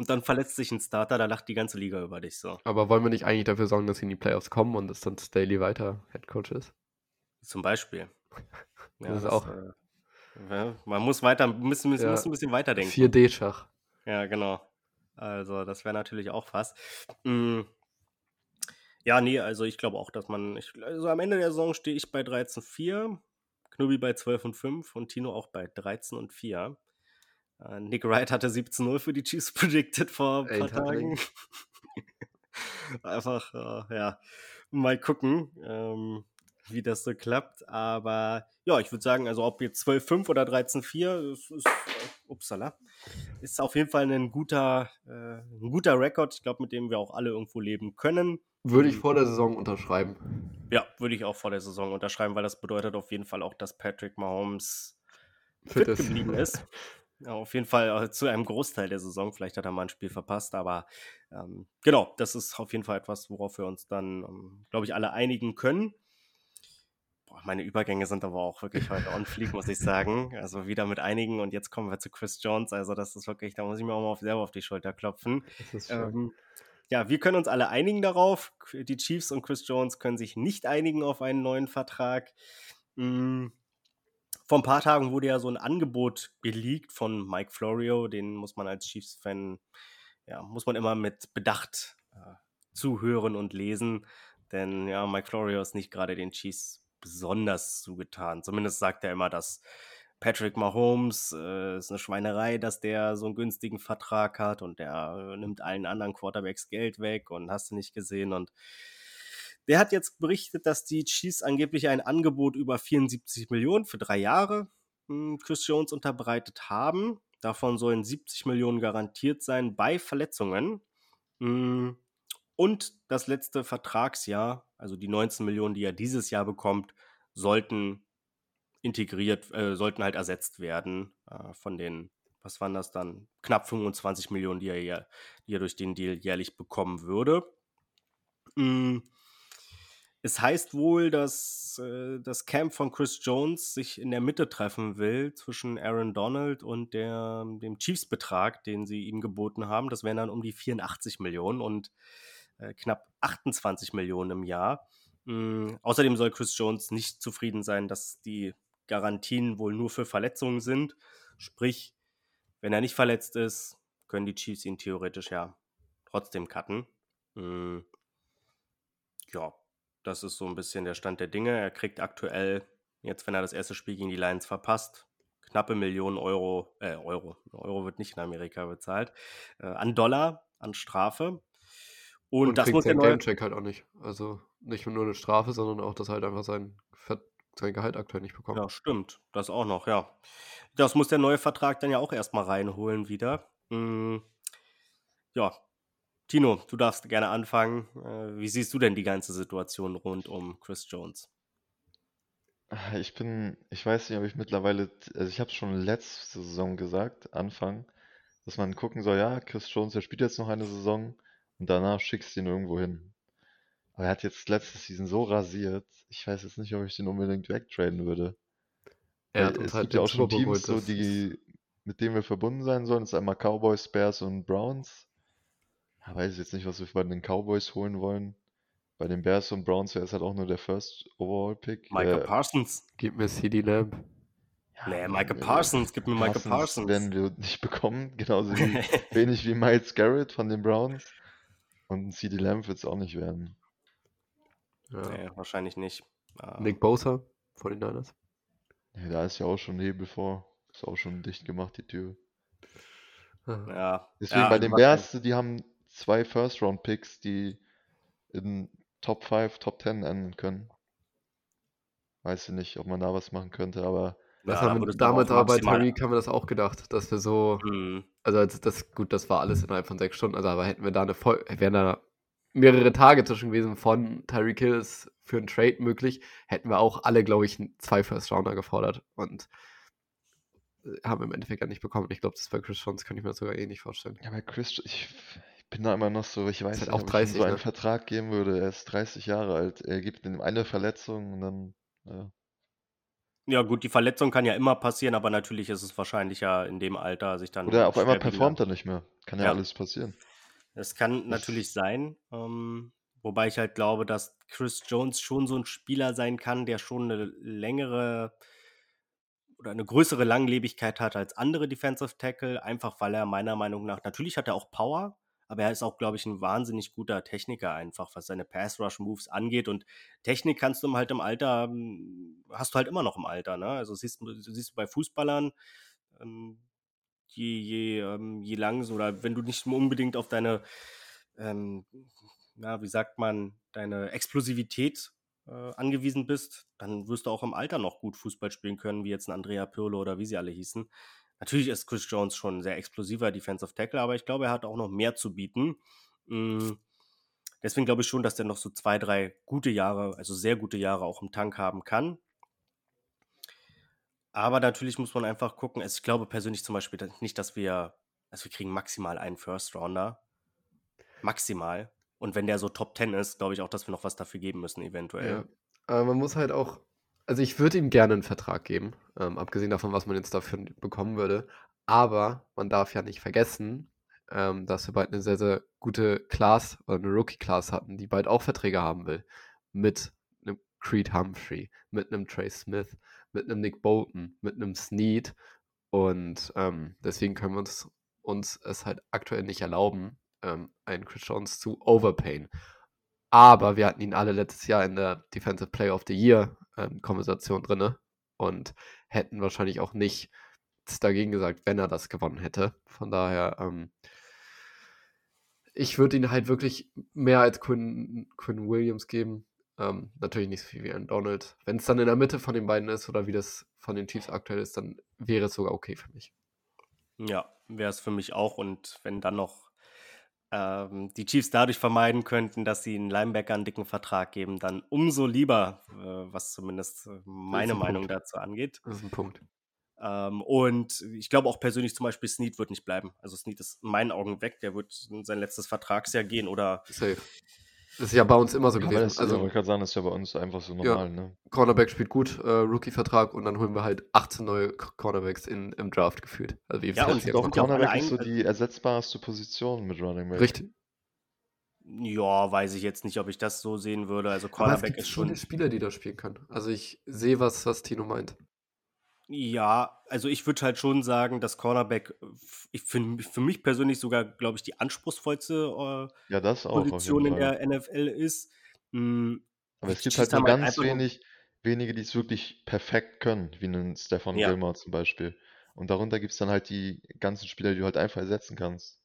Speaker 1: und dann verletzt sich ein Starter, da lacht die ganze Liga über dich so.
Speaker 2: Aber wollen wir nicht eigentlich dafür sorgen, dass sie in die Playoffs kommen und dass dann Staley weiter Headcoach ist?
Speaker 1: Zum Beispiel.
Speaker 2: Ja, das ist das, auch. Äh,
Speaker 1: ja, man muss weiter, müssen, müssen, ja. muss ein bisschen weiterdenken.
Speaker 2: 4D-Schach.
Speaker 1: Ja, genau. Also, das wäre natürlich auch was. Mhm. Ja, nee, also ich glaube auch, dass man. Ich, also am Ende der Saison stehe ich bei 13,4, Knubi bei 12 und 5 und Tino auch bei 13 und 4. Äh, Nick Wright hatte 17-0 für die Chiefs predicted vor ein paar Tagen. Einfach, äh, ja, mal gucken. Ähm, wie das so klappt. Aber ja, ich würde sagen, also ob jetzt 12-5 oder 13-4, ist, ist, äh, upsala, ist auf jeden Fall ein guter, äh, ein guter Rekord, ich glaube, mit dem wir auch alle irgendwo leben können.
Speaker 2: Würde ich vor der Saison unterschreiben.
Speaker 1: Ja, würde ich auch vor der Saison unterschreiben, weil das bedeutet auf jeden Fall auch, dass Patrick Mahomes fit, fit geblieben ist. Ja, auf jeden Fall äh, zu einem Großteil der Saison. Vielleicht hat er mal ein Spiel verpasst, aber ähm, genau, das ist auf jeden Fall etwas, worauf wir uns dann, ähm, glaube ich, alle einigen können. Boah, meine Übergänge sind aber auch wirklich heute on fleek, muss ich sagen. Also wieder mit einigen und jetzt kommen wir zu Chris Jones. Also das ist wirklich, da muss ich mir auch mal selber auf die Schulter klopfen. Ähm, ja, wir können uns alle einigen darauf. Die Chiefs und Chris Jones können sich nicht einigen auf einen neuen Vertrag. Mhm. Vor ein paar Tagen wurde ja so ein Angebot geleakt von Mike Florio. Den muss man als Chiefs-Fan, ja, muss man immer mit Bedacht äh, zuhören und lesen. Denn ja, Mike Florio ist nicht gerade den Chiefs besonders zugetan. Zumindest sagt er immer, dass Patrick Mahomes äh, ist eine Schweinerei, dass der so einen günstigen Vertrag hat und der äh, nimmt allen anderen Quarterbacks Geld weg und hast du nicht gesehen. Und der hat jetzt berichtet, dass die Chiefs angeblich ein Angebot über 74 Millionen für drei Jahre hm, Chris Jones unterbreitet haben. Davon sollen 70 Millionen garantiert sein bei Verletzungen. Mm, und das letzte Vertragsjahr, also die 19 Millionen, die er dieses Jahr bekommt, sollten integriert, äh, sollten halt ersetzt werden äh, von den, was waren das dann, knapp 25 Millionen, die er, die er durch den Deal jährlich bekommen würde. Mm, es heißt wohl, dass äh, das Camp von Chris Jones sich in der Mitte treffen will zwischen Aaron Donald und der, dem Chiefs-Betrag, den sie ihm geboten haben. Das wären dann um die 84 Millionen und äh, knapp 28 Millionen im Jahr. Mhm. Außerdem soll Chris Jones nicht zufrieden sein, dass die Garantien wohl nur für Verletzungen sind. Sprich, wenn er nicht verletzt ist, können die Chiefs ihn theoretisch ja trotzdem cutten. Mhm. Ja, das ist so ein bisschen der Stand der Dinge. Er kriegt aktuell, jetzt wenn er das erste Spiel gegen die Lions verpasst, knappe Millionen Euro, äh, Euro, Euro wird nicht in Amerika bezahlt, äh, an Dollar, an Strafe.
Speaker 2: Und, Und das muss der neue Gamecheck halt auch nicht. Also nicht nur eine Strafe, sondern auch, dass halt einfach sein, sein Gehalt aktuell nicht bekommt.
Speaker 1: Ja, stimmt. Das auch noch, ja. Das muss der neue Vertrag dann ja auch erstmal reinholen wieder. Hm. Ja, Tino, du darfst gerne anfangen. Äh, wie siehst du denn die ganze Situation rund um Chris Jones?
Speaker 3: Ah, ich bin, ich weiß nicht, ob ich mittlerweile, also ich habe es schon letzte Saison gesagt, Anfang, dass man gucken soll, ja, Chris Jones, der spielt jetzt noch eine Saison und danach schickst du ihn irgendwo hin. Aber er hat jetzt letzte Season so rasiert, ich weiß jetzt nicht, ob ich den unbedingt wegtraden würde. Er hat es halt gibt ja auch schon Teams, so, die, mit denen wir verbunden sein sollen. Das ist einmal Cowboys, Bears und Browns. Ja, weiß ich jetzt nicht, was wir bei den Cowboys holen wollen. Bei den Bears und Browns wäre es halt auch nur der First Overall Pick.
Speaker 1: Michael äh, Parsons.
Speaker 2: Gib mir CD Lamb.
Speaker 1: Ja, nee, Michael Parsons, gib mir Parsons Michael Parsons.
Speaker 3: werden wir nicht bekommen, genauso wie, wenig wie Miles Garrett von den Browns. Und CD Lamb wird es auch nicht werden.
Speaker 1: Ja. Nee, wahrscheinlich nicht.
Speaker 2: Uh, Nick Bosa vor den Niners.
Speaker 3: Ja, da ist ja auch schon Nebel vor. Ist auch schon dicht gemacht, die Tür.
Speaker 1: Ja.
Speaker 3: Deswegen
Speaker 1: ja,
Speaker 3: bei den Bears, die haben zwei First-Round-Picks, die in Top 5, Top 10 enden können. Weiß ich nicht, ob man da was machen könnte, aber.
Speaker 2: Das ja, haben wir damals aber bei Tyreek haben wir das auch gedacht, dass wir so, mhm. also das, gut, das war alles innerhalb von sechs Stunden, also aber hätten wir da eine Voll wären da mehrere Tage zwischen gewesen von Tyreek Hills für einen Trade möglich, hätten wir auch alle, glaube ich, zwei First Rounder gefordert und äh, haben wir im Endeffekt ja nicht bekommen. Ich glaube, das bei Chris Jones kann ich mir das sogar eh nicht vorstellen.
Speaker 3: Ja, bei Chris, ich, bin da immer noch so, ich weiß
Speaker 2: halt nicht, 30, ob ich
Speaker 3: ihm so einen ne? Vertrag geben würde. Er ist 30 Jahre alt. Er gibt ihm eine Verletzung und dann, ja.
Speaker 1: Ja, gut, die Verletzung kann ja immer passieren, aber natürlich ist es wahrscheinlich ja in dem Alter sich dann.
Speaker 3: Oder auf einmal performt er nicht mehr. Kann ja, ja. alles passieren.
Speaker 1: Das kann natürlich sein. Ähm, wobei ich halt glaube, dass Chris Jones schon so ein Spieler sein kann, der schon eine längere oder eine größere Langlebigkeit hat als andere Defensive Tackle, einfach weil er meiner Meinung nach, natürlich hat er auch Power, aber er ist auch, glaube ich, ein wahnsinnig guter Techniker einfach, was seine Pass-Rush-Moves angeht. Und Technik kannst du halt im Alter, hm, hast du halt immer noch im Alter. Ne? Also siehst du siehst bei Fußballern, ähm, je, je, ähm, je lang oder wenn du nicht unbedingt auf deine, ähm, na, wie sagt man, deine Explosivität äh, angewiesen bist, dann wirst du auch im Alter noch gut Fußball spielen können, wie jetzt ein Andrea Pirlo oder wie sie alle hießen. Natürlich ist Chris Jones schon ein sehr explosiver Defensive Tackle, aber ich glaube, er hat auch noch mehr zu bieten. Mhm. Deswegen glaube ich schon, dass er noch so zwei, drei gute Jahre, also sehr gute Jahre auch im Tank haben kann. Aber natürlich muss man einfach gucken. Also ich glaube persönlich zum Beispiel nicht, dass wir, also wir kriegen maximal einen First Rounder. Maximal. Und wenn der so Top 10 ist, glaube ich auch, dass wir noch was dafür geben müssen, eventuell. Ja.
Speaker 2: Aber man muss halt auch also ich würde ihm gerne einen Vertrag geben, ähm, abgesehen davon, was man jetzt dafür bekommen würde. Aber man darf ja nicht vergessen, ähm, dass wir bald eine sehr, sehr gute Class oder eine Rookie-Class hatten, die bald auch Verträge haben will. Mit einem Creed Humphrey, mit einem Trey Smith, mit einem Nick Bolton, mit einem Snead. Und ähm, deswegen können wir uns, uns es halt aktuell nicht erlauben, ähm, einen Chris Jones zu overpayen. Aber wir hatten ihn alle letztes Jahr in der Defensive Player of the Year ähm, Konversation drin und hätten wahrscheinlich auch nicht dagegen gesagt, wenn er das gewonnen hätte. Von daher, ähm, ich würde ihn halt wirklich mehr als Quinn, Quinn Williams geben. Ähm, natürlich nicht so viel wie ein Donald. Wenn es dann in der Mitte von den beiden ist oder wie das von den Chiefs aktuell ist, dann wäre es sogar okay für mich.
Speaker 1: Ja, wäre es für mich auch. Und wenn dann noch ähm, die Chiefs dadurch vermeiden könnten, dass sie einen Linebacker einen dicken Vertrag geben, dann umso lieber, äh, was zumindest äh, meine Meinung Punkt. dazu angeht.
Speaker 2: Das ist ein Punkt.
Speaker 1: Ähm, und ich glaube auch persönlich zum Beispiel, Snead wird nicht bleiben. Also Snead ist in meinen Augen weg, der wird in sein letztes Vertragsjahr gehen oder.
Speaker 2: Safe. Das ist ja bei uns immer so gewesen.
Speaker 3: Das, also, ich wollte gerade sagen, das ist ja bei uns einfach so normal. Ja, ne?
Speaker 2: Cornerback spielt gut, äh, Rookie-Vertrag und dann holen wir halt 18 neue Cornerbacks in, im Draft gefühlt.
Speaker 3: Also wie ja, und doch, Cornerback ist so die ersetzbarste Position mit Running Back.
Speaker 2: Richtig.
Speaker 1: Ja, weiß ich jetzt nicht, ob ich das so sehen würde. Also Cornerback ist schon.
Speaker 2: Spieler, die da spielen können. Also ich sehe was, was Tino meint.
Speaker 1: Ja, also ich würde halt schon sagen, dass Cornerback ich für, für mich persönlich sogar, glaube ich, die anspruchsvollste äh,
Speaker 3: ja, das auch,
Speaker 1: Position in der NFL ist.
Speaker 3: Mhm. Aber es gibt halt nur ganz wenig, wenige, die es wirklich perfekt können, wie einen Stefan ja. Gilmore zum Beispiel. Und darunter gibt es dann halt die ganzen Spieler, die du halt einfach ersetzen kannst.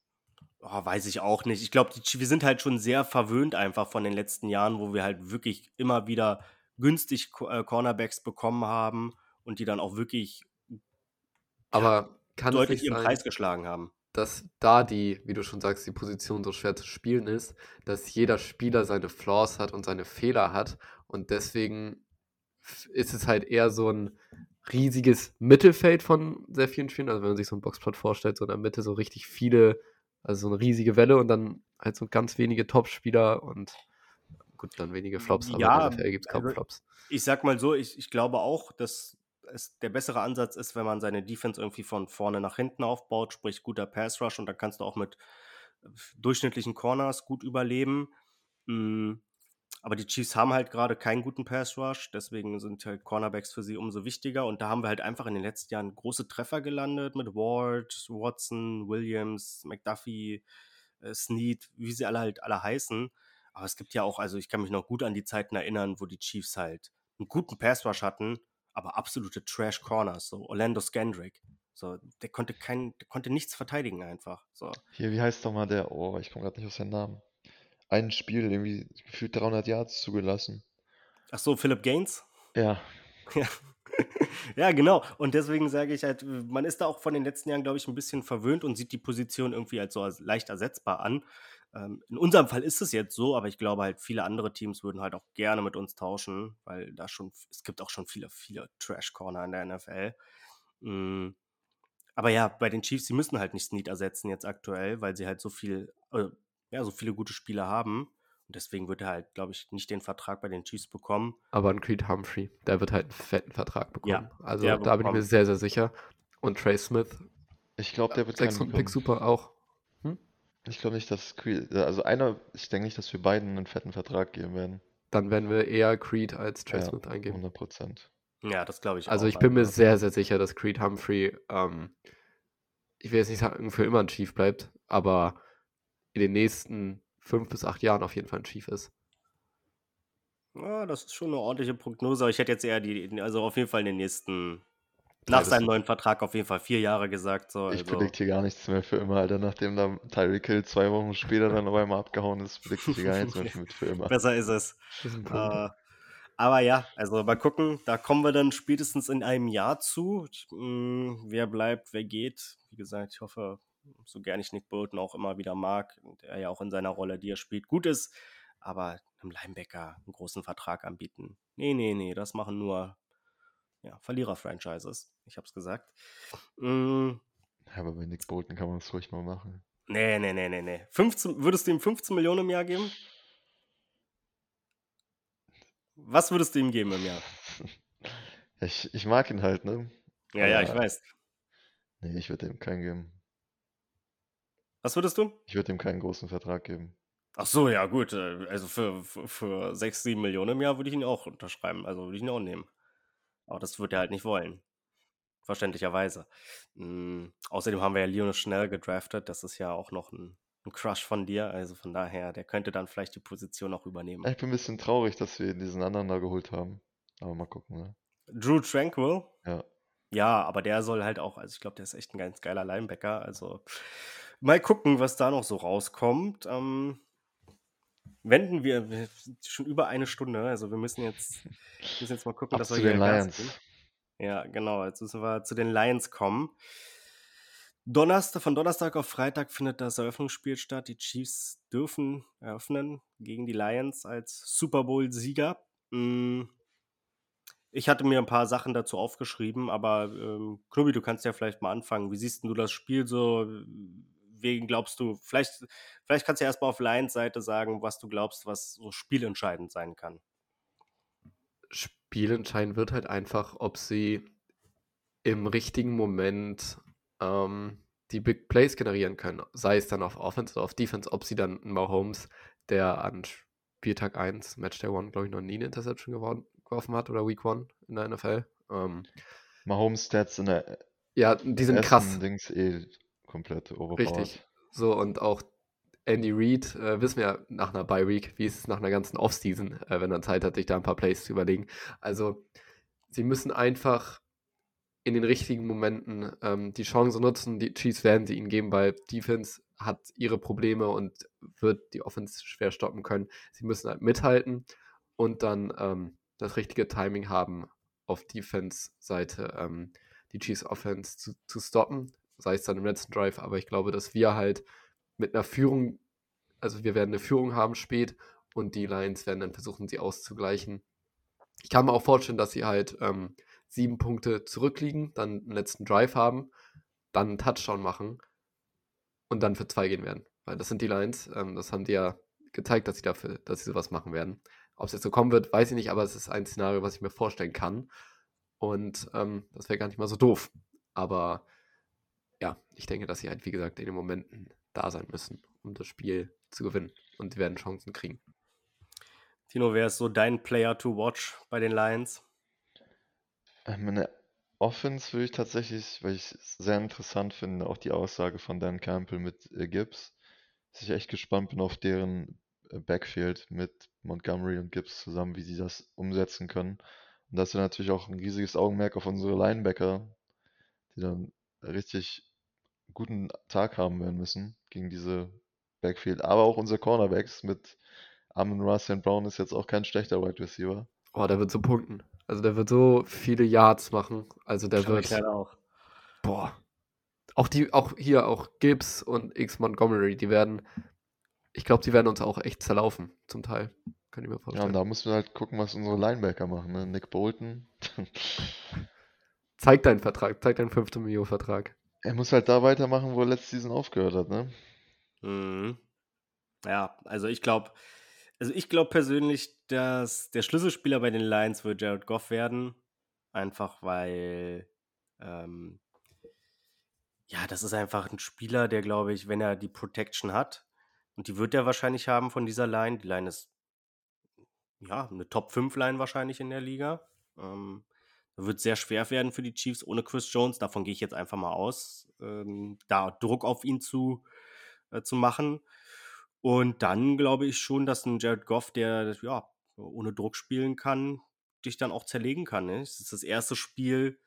Speaker 1: Oh, weiß ich auch nicht. Ich glaube, wir sind halt schon sehr verwöhnt einfach von den letzten Jahren, wo wir halt wirklich immer wieder günstig äh, Cornerbacks bekommen haben und die dann auch wirklich
Speaker 2: Aber kann
Speaker 1: deutlich ihren sein, Preis geschlagen haben.
Speaker 2: Dass da die, wie du schon sagst, die Position so schwer zu spielen ist, dass jeder Spieler seine Flaws hat und seine Fehler hat und deswegen ist es halt eher so ein riesiges Mittelfeld von sehr vielen Spielen. Also wenn man sich so ein Boxplot vorstellt, so in der Mitte so richtig viele, also so eine riesige Welle und dann halt so ganz wenige Top-Spieler und gut, dann wenige Flops,
Speaker 1: aber ja, der NFL gibt es kaum also, Flops. Ich sag mal so, ich, ich glaube auch, dass es der bessere Ansatz ist, wenn man seine Defense irgendwie von vorne nach hinten aufbaut, sprich guter Pass Rush und dann kannst du auch mit äh, durchschnittlichen Corners gut überleben. Hm, aber die Chiefs haben halt gerade keinen guten Pass Rush, deswegen sind halt Cornerbacks für sie umso wichtiger. Und da haben wir halt einfach in den letzten Jahren große Treffer gelandet mit Ward, Watson, Williams, McDuffie, äh, Snead, wie sie alle halt alle heißen. Aber es gibt ja auch, also ich kann mich noch gut an die Zeiten erinnern, wo die Chiefs halt einen guten Pass Rush hatten aber absolute Trash Corners, so Orlando Scandrick. So, der konnte kein, der konnte nichts verteidigen einfach. So.
Speaker 3: Hier, wie heißt doch mal der? Oh, ich komme gerade nicht auf seinen Namen. Ein Spiel, irgendwie gefühlt 300 Yards zugelassen.
Speaker 1: Ach so, Philip Gaines?
Speaker 3: Ja.
Speaker 1: Ja. ja, genau. Und deswegen sage ich halt, man ist da auch von den letzten Jahren, glaube ich, ein bisschen verwöhnt und sieht die Position irgendwie als so als leicht ersetzbar an. Ähm, in unserem Fall ist es jetzt so, aber ich glaube halt, viele andere Teams würden halt auch gerne mit uns tauschen, weil da schon, es gibt auch schon viele, viele Trash-Corner in der NFL. Mhm. Aber ja, bei den Chiefs, sie müssen halt nicht Snead ersetzen jetzt aktuell, weil sie halt so viel, äh, ja, so viele gute Spieler haben. Und deswegen wird er halt, glaube ich, nicht den Vertrag bei den Chiefs bekommen.
Speaker 2: Aber ein Creed Humphrey, der wird halt einen fetten Vertrag bekommen. Ja, also da bekommen. bin ich mir sehr, sehr sicher. Und Trey Smith.
Speaker 3: Ich glaube, der wird
Speaker 2: Sechs Pick super auch.
Speaker 3: Ich glaube nicht, dass Creed, also einer, ich denke nicht, dass wir beiden einen fetten Vertrag geben werden.
Speaker 2: Dann werden wir eher Creed als Trey Smith eingeben.
Speaker 3: 100 Prozent.
Speaker 1: Ja, das glaube ich
Speaker 2: Also auch ich bin mir sehr, sehr sicher, dass Creed Humphrey, ähm, ich will jetzt nicht sagen, für immer ein Chief bleibt, aber in den nächsten fünf bis acht Jahren auf jeden Fall ein Chief ist.
Speaker 1: Ja, das ist schon eine ordentliche Prognose, aber ich hätte jetzt eher die, also auf jeden Fall in den nächsten nach seinem neuen Vertrag auf jeden Fall vier Jahre gesagt. So,
Speaker 3: ich also. hier gar nichts mehr für immer, Alter. Nachdem dann Tyreek Hill zwei Wochen später dann auf einmal abgehauen ist, predict ich hier gar nichts mehr für, für immer.
Speaker 1: Besser ist es. Äh, aber ja, also mal gucken. Da kommen wir dann spätestens in einem Jahr zu. Mm, wer bleibt, wer geht. Wie gesagt, ich hoffe, so gern ich Nick Bolton auch immer wieder mag, der ja auch in seiner Rolle, die er spielt, gut ist. Aber einem Linebacker einen großen Vertrag anbieten. Nee, nee, nee, das machen nur ja, Verlierer-Franchises. Ich hab's gesagt.
Speaker 3: Mm. Ja, aber bei Nick Bolton kann man es ruhig mal machen.
Speaker 1: Nee, nee, nee, nee, nee. 15, würdest du ihm 15 Millionen im Jahr geben? Was würdest du ihm geben im Jahr?
Speaker 3: ich, ich mag ihn halt, ne?
Speaker 1: Ja, aber, ja, ich weiß.
Speaker 3: Nee, ich würde ihm keinen geben.
Speaker 1: Was würdest du?
Speaker 3: Ich würde ihm keinen großen Vertrag geben.
Speaker 1: Ach so, ja, gut. Äh, also für, für, für 6, 7 Millionen im Jahr würde ich ihn auch unterschreiben. Also würde ich ihn auch nehmen. Aber das wird er halt nicht wollen. Verständlicherweise. Mhm. Außerdem haben wir ja Lionel Schnell gedraftet. Das ist ja auch noch ein, ein, Crush von dir. Also von daher, der könnte dann vielleicht die Position auch übernehmen.
Speaker 3: Ich bin ein bisschen traurig, dass wir diesen anderen da geholt haben. Aber mal gucken, ne?
Speaker 1: Drew Tranquil?
Speaker 3: Ja.
Speaker 1: Ja, aber der soll halt auch, also ich glaube, der ist echt ein ganz geiler Linebacker. Also mal gucken, was da noch so rauskommt. Ähm, wenden wir, schon über eine Stunde, also wir müssen jetzt, müssen jetzt mal gucken,
Speaker 3: Ab dass wir zu den Lions.
Speaker 1: Ja, genau, jetzt müssen wir zu den Lions kommen. Donnerstag, von Donnerstag auf Freitag findet das Eröffnungsspiel statt. Die Chiefs dürfen eröffnen gegen die Lions als Super Bowl-Sieger. Hm, ich hatte mir ein paar Sachen dazu aufgeschrieben, aber ähm, Knubi, du kannst ja vielleicht mal anfangen. Wie siehst du das Spiel so? Wegen glaubst du, vielleicht, vielleicht kannst du ja erstmal auf Lions Seite sagen, was du glaubst, was so spielentscheidend sein kann.
Speaker 2: Spielentscheidend wird halt einfach, ob sie im richtigen Moment ähm, die Big Plays generieren können. Sei es dann auf Offense oder auf Defense, ob sie dann Mahomes, der an Spieltag 1, Match Day 1, glaube ich, noch nie eine Interception geworden, geworfen hat oder Week 1 in der NFL. Ähm,
Speaker 3: Mahomes Stats in der
Speaker 2: ja, die sind krass.
Speaker 3: Dings eh komplett
Speaker 2: overpowered. Richtig. So, und auch Andy Reid, äh, wissen wir ja nach einer Bye Week, wie es nach einer ganzen Offseason, äh, wenn er Zeit hat, sich da ein paar Plays zu überlegen. Also, sie müssen einfach in den richtigen Momenten ähm, die Chance nutzen. Die Chiefs werden sie ihnen geben, weil Defense hat ihre Probleme und wird die Offense schwer stoppen können. Sie müssen halt mithalten und dann ähm, das richtige Timing haben, auf Defense-Seite ähm, die Chiefs Offense zu, zu stoppen, sei es dann im letzten Drive, aber ich glaube, dass wir halt mit einer Führung, also wir werden eine Führung haben spät und die Lions werden dann versuchen, sie auszugleichen. Ich kann mir auch vorstellen, dass sie halt ähm, sieben Punkte zurückliegen, dann einen letzten Drive haben, dann einen Touchdown machen und dann für zwei gehen werden. Weil das sind die Lines, ähm, das haben die ja gezeigt, dass sie dafür, dass sie sowas machen werden. Ob es jetzt so kommen wird, weiß ich nicht, aber es ist ein Szenario, was ich mir vorstellen kann. Und ähm, das wäre gar nicht mal so doof. Aber ja, ich denke, dass sie halt, wie gesagt, in den Momenten da sein müssen, um das Spiel zu gewinnen. Und sie werden Chancen kriegen.
Speaker 1: Tino, wer ist so dein Player to watch bei den Lions?
Speaker 3: Äh, meine Offense würde ich tatsächlich, weil ich es sehr interessant finde, auch die Aussage von Dan Campbell mit äh, Gibbs, dass ich echt gespannt bin auf deren äh, Backfield mit Montgomery und Gibbs zusammen, wie sie das umsetzen können. Und dass wir natürlich auch ein riesiges Augenmerk auf unsere Linebacker, die dann richtig guten Tag haben werden müssen gegen diese Backfield. Aber auch unsere Cornerbacks mit Amon Russell Brown ist jetzt auch kein schlechter Wide Receiver.
Speaker 2: Oh, der wird so punkten. Also der wird so viele Yards machen. Also der wird.
Speaker 1: Ich auch.
Speaker 2: Boah. Auch die, auch hier, auch Gibbs und X Montgomery, die werden, ich glaube, die werden uns auch echt zerlaufen, zum Teil. Kann ich mir vorstellen. Ja,
Speaker 3: und da müssen wir halt gucken, was unsere Linebacker machen, ne? Nick Bolton.
Speaker 2: zeig deinen Vertrag, zeig deinen 5. Mio Vertrag.
Speaker 3: Er muss halt da weitermachen, wo er letzte Season aufgehört hat, ne?
Speaker 1: Mhm. Ja, also ich glaube, also ich glaube persönlich, dass der Schlüsselspieler bei den Lions wird Jared Goff werden. Einfach weil, ähm, ja, das ist einfach ein Spieler, der, glaube ich, wenn er die Protection hat, und die wird er wahrscheinlich haben von dieser Line. Die Line ist ja eine Top 5 Line wahrscheinlich in der Liga. Ähm, wird sehr schwer werden für die Chiefs ohne Chris Jones. Davon gehe ich jetzt einfach mal aus, ähm, da Druck auf ihn zu, äh, zu machen. Und dann glaube ich schon, dass ein Jared Goff, der ja ohne Druck spielen kann, dich dann auch zerlegen kann. Ne? Es ist das erste Spiel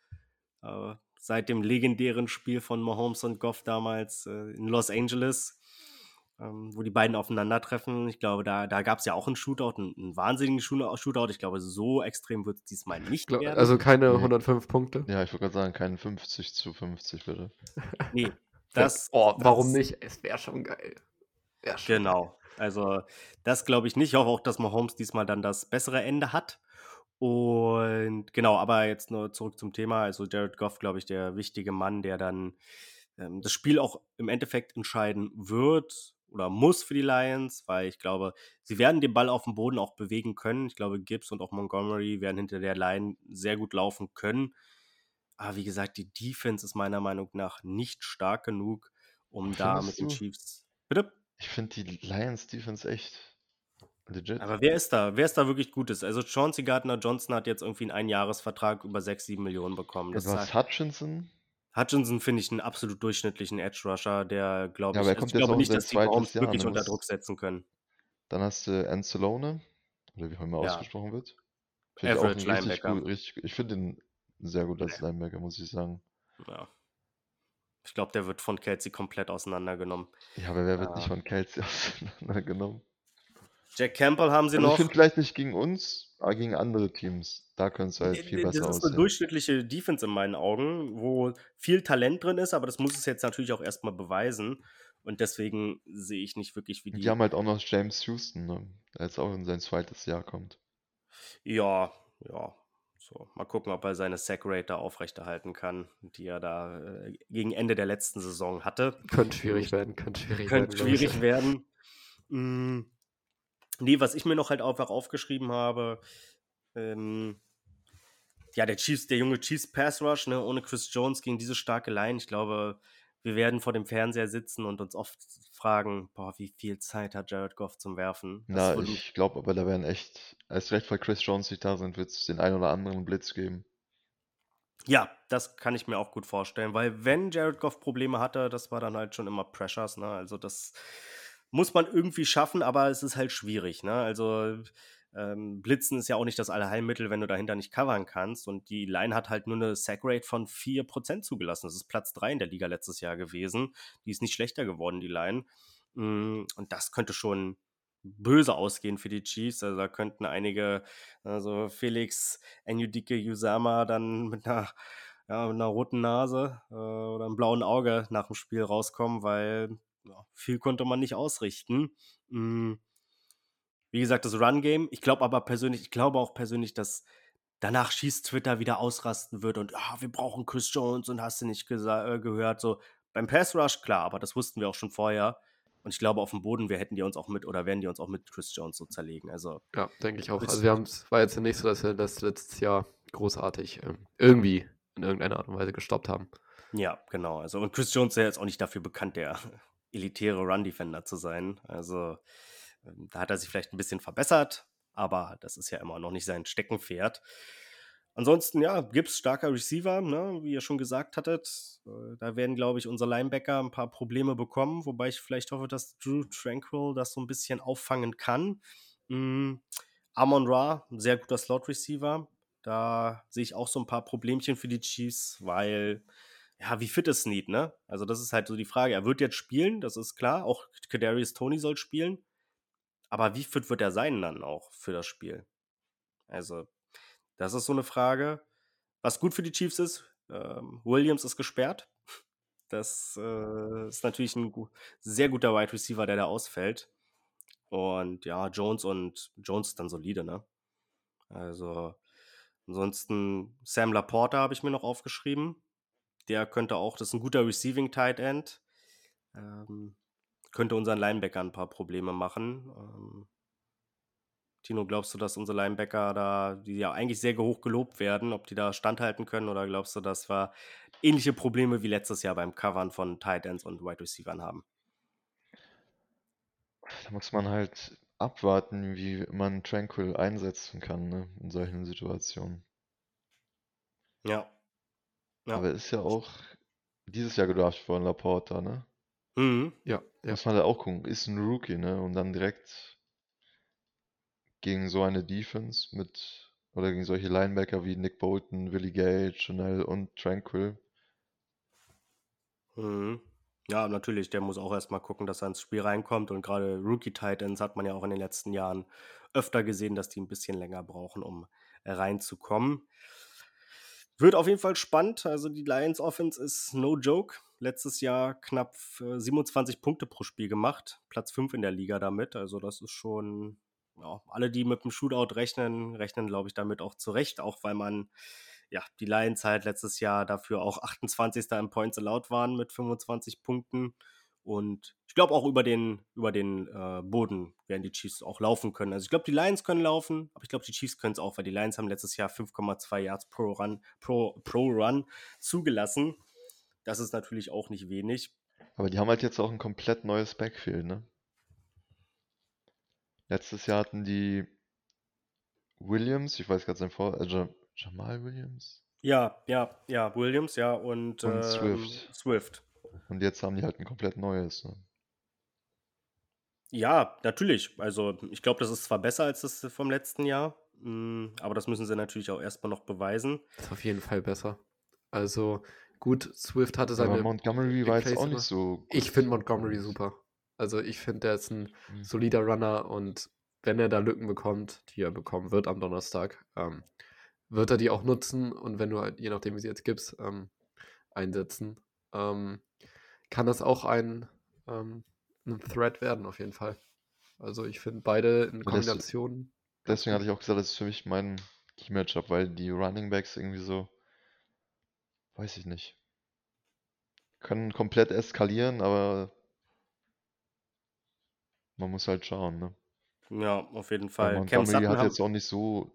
Speaker 1: äh, seit dem legendären Spiel von Mahomes und Goff damals äh, in Los Angeles, ähm, wo die beiden aufeinandertreffen. Ich glaube, da, da gab es ja auch einen Shootout, einen, einen wahnsinnigen Shootout. Ich glaube, so extrem wird es diesmal nicht
Speaker 2: glaub, werden. Also keine 105 Punkte?
Speaker 3: Ja, ich würde gerade sagen, keinen 50 zu 50, bitte.
Speaker 1: Nee, das.
Speaker 2: oh, warum das, nicht? Es wäre schon geil.
Speaker 1: Ja, genau. Also, das glaube ich nicht. Ich hoffe auch, dass Mahomes diesmal dann das bessere Ende hat. Und genau, aber jetzt nur zurück zum Thema. Also, Jared Goff, glaube ich, der wichtige Mann, der dann ähm, das Spiel auch im Endeffekt entscheiden wird oder muss für die Lions, weil ich glaube, sie werden den Ball auf dem Boden auch bewegen können. Ich glaube, Gibbs und auch Montgomery werden hinter der Line sehr gut laufen können. Aber wie gesagt, die Defense ist meiner Meinung nach nicht stark genug, um da mit den Chiefs.
Speaker 3: Bitte? Ich finde die Lions Defense echt legit.
Speaker 1: Aber wer ist da? Wer ist da wirklich Gutes? Also Chauncey Gardner Johnson hat jetzt irgendwie einen Einjahresvertrag über 6, 7 Millionen bekommen.
Speaker 3: Das was halt Hutchinson?
Speaker 1: Hutchinson finde ich einen absolut durchschnittlichen Edge Rusher, der glaube
Speaker 3: ja,
Speaker 1: ich,
Speaker 3: also
Speaker 1: ich glaube nicht, dass
Speaker 3: die Mahomes
Speaker 1: wirklich ne? unter Druck setzen können.
Speaker 3: Dann hast du Ancelone, oder wie auch immer ja. ausgesprochen wird.
Speaker 1: Find Average Linebacker.
Speaker 3: Gut, richtig, ich finde ihn sehr gut als. Linebacker, muss ich sagen.
Speaker 1: Ja. Ich glaube, der wird von Kelsey komplett auseinandergenommen.
Speaker 3: Ja, aber wer wird nicht von Kelsey auseinandergenommen?
Speaker 1: Jack Campbell haben sie
Speaker 3: also
Speaker 1: noch.
Speaker 3: Ich finde vielleicht nicht gegen uns, aber gegen andere Teams. Da könnte es halt viel besser aussehen. Das ist
Speaker 1: eine durchschnittliche Defense in meinen Augen, wo viel Talent drin ist, aber das muss es jetzt natürlich auch erstmal beweisen. Und deswegen sehe ich nicht wirklich, wie
Speaker 3: die. Die haben halt auch noch James Houston, ne? der jetzt auch in sein zweites Jahr kommt.
Speaker 1: Ja, ja. So, mal gucken, ob er seine Sack-Rate aufrechterhalten kann, die er da äh, gegen Ende der letzten Saison hatte.
Speaker 2: Könnte schwierig werden, könnte schwierig
Speaker 1: werden. Könnte schwierig werden. Nee, was ich mir noch halt einfach aufgeschrieben habe, ähm, ja, der Chiefs, der junge Chiefs Pass Rush, ne, ohne Chris Jones gegen diese starke Line, ich glaube, wir werden vor dem Fernseher sitzen und uns oft fragen, boah, wie viel Zeit hat Jared Goff zum Werfen?
Speaker 3: Das Na, ich glaube aber, da werden echt, erst recht, weil Chris Jones nicht da sind, wird es den einen oder anderen Blitz geben.
Speaker 1: Ja, das kann ich mir auch gut vorstellen, weil wenn Jared Goff Probleme hatte, das war dann halt schon immer Pressures, ne? Also das muss man irgendwie schaffen, aber es ist halt schwierig, ne? Also ähm, Blitzen ist ja auch nicht das Allheilmittel, wenn du dahinter nicht covern kannst. Und die Line hat halt nur eine Sack-Rate von 4% zugelassen. Das ist Platz 3 in der Liga letztes Jahr gewesen. Die ist nicht schlechter geworden, die Line. Mm, und das könnte schon böse ausgehen für die Chiefs. Also da könnten einige, also Felix Enyudike Yusama dann mit einer, ja, mit einer roten Nase äh, oder einem blauen Auge nach dem Spiel rauskommen, weil ja, viel konnte man nicht ausrichten. Mm, wie gesagt, das Run-Game. Ich glaube aber persönlich, ich glaube auch persönlich, dass danach schießt Twitter wieder ausrasten wird und ah, wir brauchen Chris Jones und hast du nicht äh, gehört. So beim Pass Rush, klar, aber das wussten wir auch schon vorher. Und ich glaube, auf dem Boden, wir hätten die uns auch mit oder werden die uns auch mit Chris Jones so zerlegen. Also,
Speaker 2: ja, denke ich auch. Also wir haben es, war jetzt nicht so, dass wir das letztes Jahr großartig ähm, irgendwie in irgendeiner Art und Weise gestoppt haben.
Speaker 1: Ja, genau. Also, und Chris Jones ist ja jetzt auch nicht dafür bekannt, der elitäre Run-Defender zu sein. Also, ähm, da hat er sich vielleicht ein bisschen verbessert, aber das ist ja immer noch nicht sein Steckenpferd. Ansonsten, ja, Gibbs starker Receiver, ne, wie ihr schon gesagt hattet. Äh, da werden, glaube ich, unsere Linebacker ein paar Probleme bekommen, wobei ich vielleicht hoffe, dass Drew Tranquil das so ein bisschen auffangen kann. Mhm. Amon Ra, sehr guter Slot-Receiver. Da sehe ich auch so ein paar Problemchen für die Chiefs, weil, ja, wie fit ist Snead, ne? Also, das ist halt so die Frage. Er wird jetzt spielen, das ist klar. Auch Kadarius Tony soll spielen. Aber wie fit wird er sein dann auch für das Spiel? Also, das ist so eine Frage. Was gut für die Chiefs ist, ähm, Williams ist gesperrt. Das äh, ist natürlich ein sehr guter Wide Receiver, der da ausfällt. Und ja, Jones und Jones ist dann solide, ne? Also, ansonsten Sam Laporta habe ich mir noch aufgeschrieben. Der könnte auch, das ist ein guter Receiving Tight End. Ähm, könnte unseren Linebacker ein paar Probleme machen. Ähm, Tino, glaubst du, dass unsere Linebacker da, die ja eigentlich sehr hoch gelobt werden, ob die da standhalten können oder glaubst du, dass wir ähnliche Probleme wie letztes Jahr beim Covern von Tight Ends und Wide Receivers haben?
Speaker 3: Da muss man halt abwarten, wie man Tranquil einsetzen kann ne, in solchen Situationen.
Speaker 1: Ja.
Speaker 3: Ja. Aber ist ja auch dieses Jahr gedraft worden, Laporta, ne?
Speaker 1: Mhm.
Speaker 3: Ja, ja. Muss man da auch gucken. Ist ein Rookie, ne? Und dann direkt gegen so eine Defense mit oder gegen solche Linebacker wie Nick Bolton, Willie Gage, Chanel und Tranquil.
Speaker 1: Mhm. Ja, natürlich, der muss auch erstmal gucken, dass er ins Spiel reinkommt. Und gerade Rookie Titans hat man ja auch in den letzten Jahren öfter gesehen, dass die ein bisschen länger brauchen, um reinzukommen. Wird auf jeden Fall spannend. Also die Lions Offense ist no joke. Letztes Jahr knapp 27 äh, Punkte pro Spiel gemacht. Platz 5 in der Liga damit. Also das ist schon, ja, alle, die mit dem Shootout rechnen, rechnen, glaube ich, damit auch zurecht. Auch weil man, ja, die Lions halt letztes Jahr dafür auch 28. im Points Allowed waren mit 25 Punkten. Und ich glaube auch über den, über den äh, Boden werden die Chiefs auch laufen können. Also ich glaube, die Lions können laufen, aber ich glaube, die Chiefs können es auch, weil die Lions haben letztes Jahr 5,2 Yards pro Run, pro, pro Run zugelassen. Das ist natürlich auch nicht wenig.
Speaker 3: Aber die haben halt jetzt auch ein komplett neues Backfield, ne? Letztes Jahr hatten die Williams, ich weiß gerade sein Vor, äh, Jamal Williams?
Speaker 1: Ja, ja, ja, Williams, ja, und,
Speaker 3: und ähm, Swift.
Speaker 1: Swift.
Speaker 3: Und jetzt haben die halt ein komplett neues. Ne?
Speaker 1: Ja, natürlich. Also ich glaube, das ist zwar besser als das vom letzten Jahr, mm, aber das müssen sie natürlich auch erstmal noch beweisen.
Speaker 2: Das ist auf jeden Fall besser. Also gut, Swift hatte seine.
Speaker 3: Aber Montgomery war jetzt auch nicht so.
Speaker 2: Gut. Ich finde Montgomery super. Also ich finde, der ist ein mhm. solider Runner und wenn er da Lücken bekommt, die er bekommen wird am Donnerstag, ähm, wird er die auch nutzen und wenn du halt, je nachdem, wie sie jetzt gibst, ähm, einsetzen, ähm, kann das auch ein, ähm, ein Threat werden, auf jeden Fall. Also ich finde beide in Kombination.
Speaker 3: Deswegen hatte ich auch gesagt, das ist für mich mein Key-Matchup, weil die Running Backs irgendwie so, weiß ich nicht, können komplett eskalieren, aber man muss halt schauen, ne?
Speaker 1: Ja, auf jeden Fall. Cam
Speaker 3: Montgomery
Speaker 1: Sutton
Speaker 3: hat jetzt auch nicht so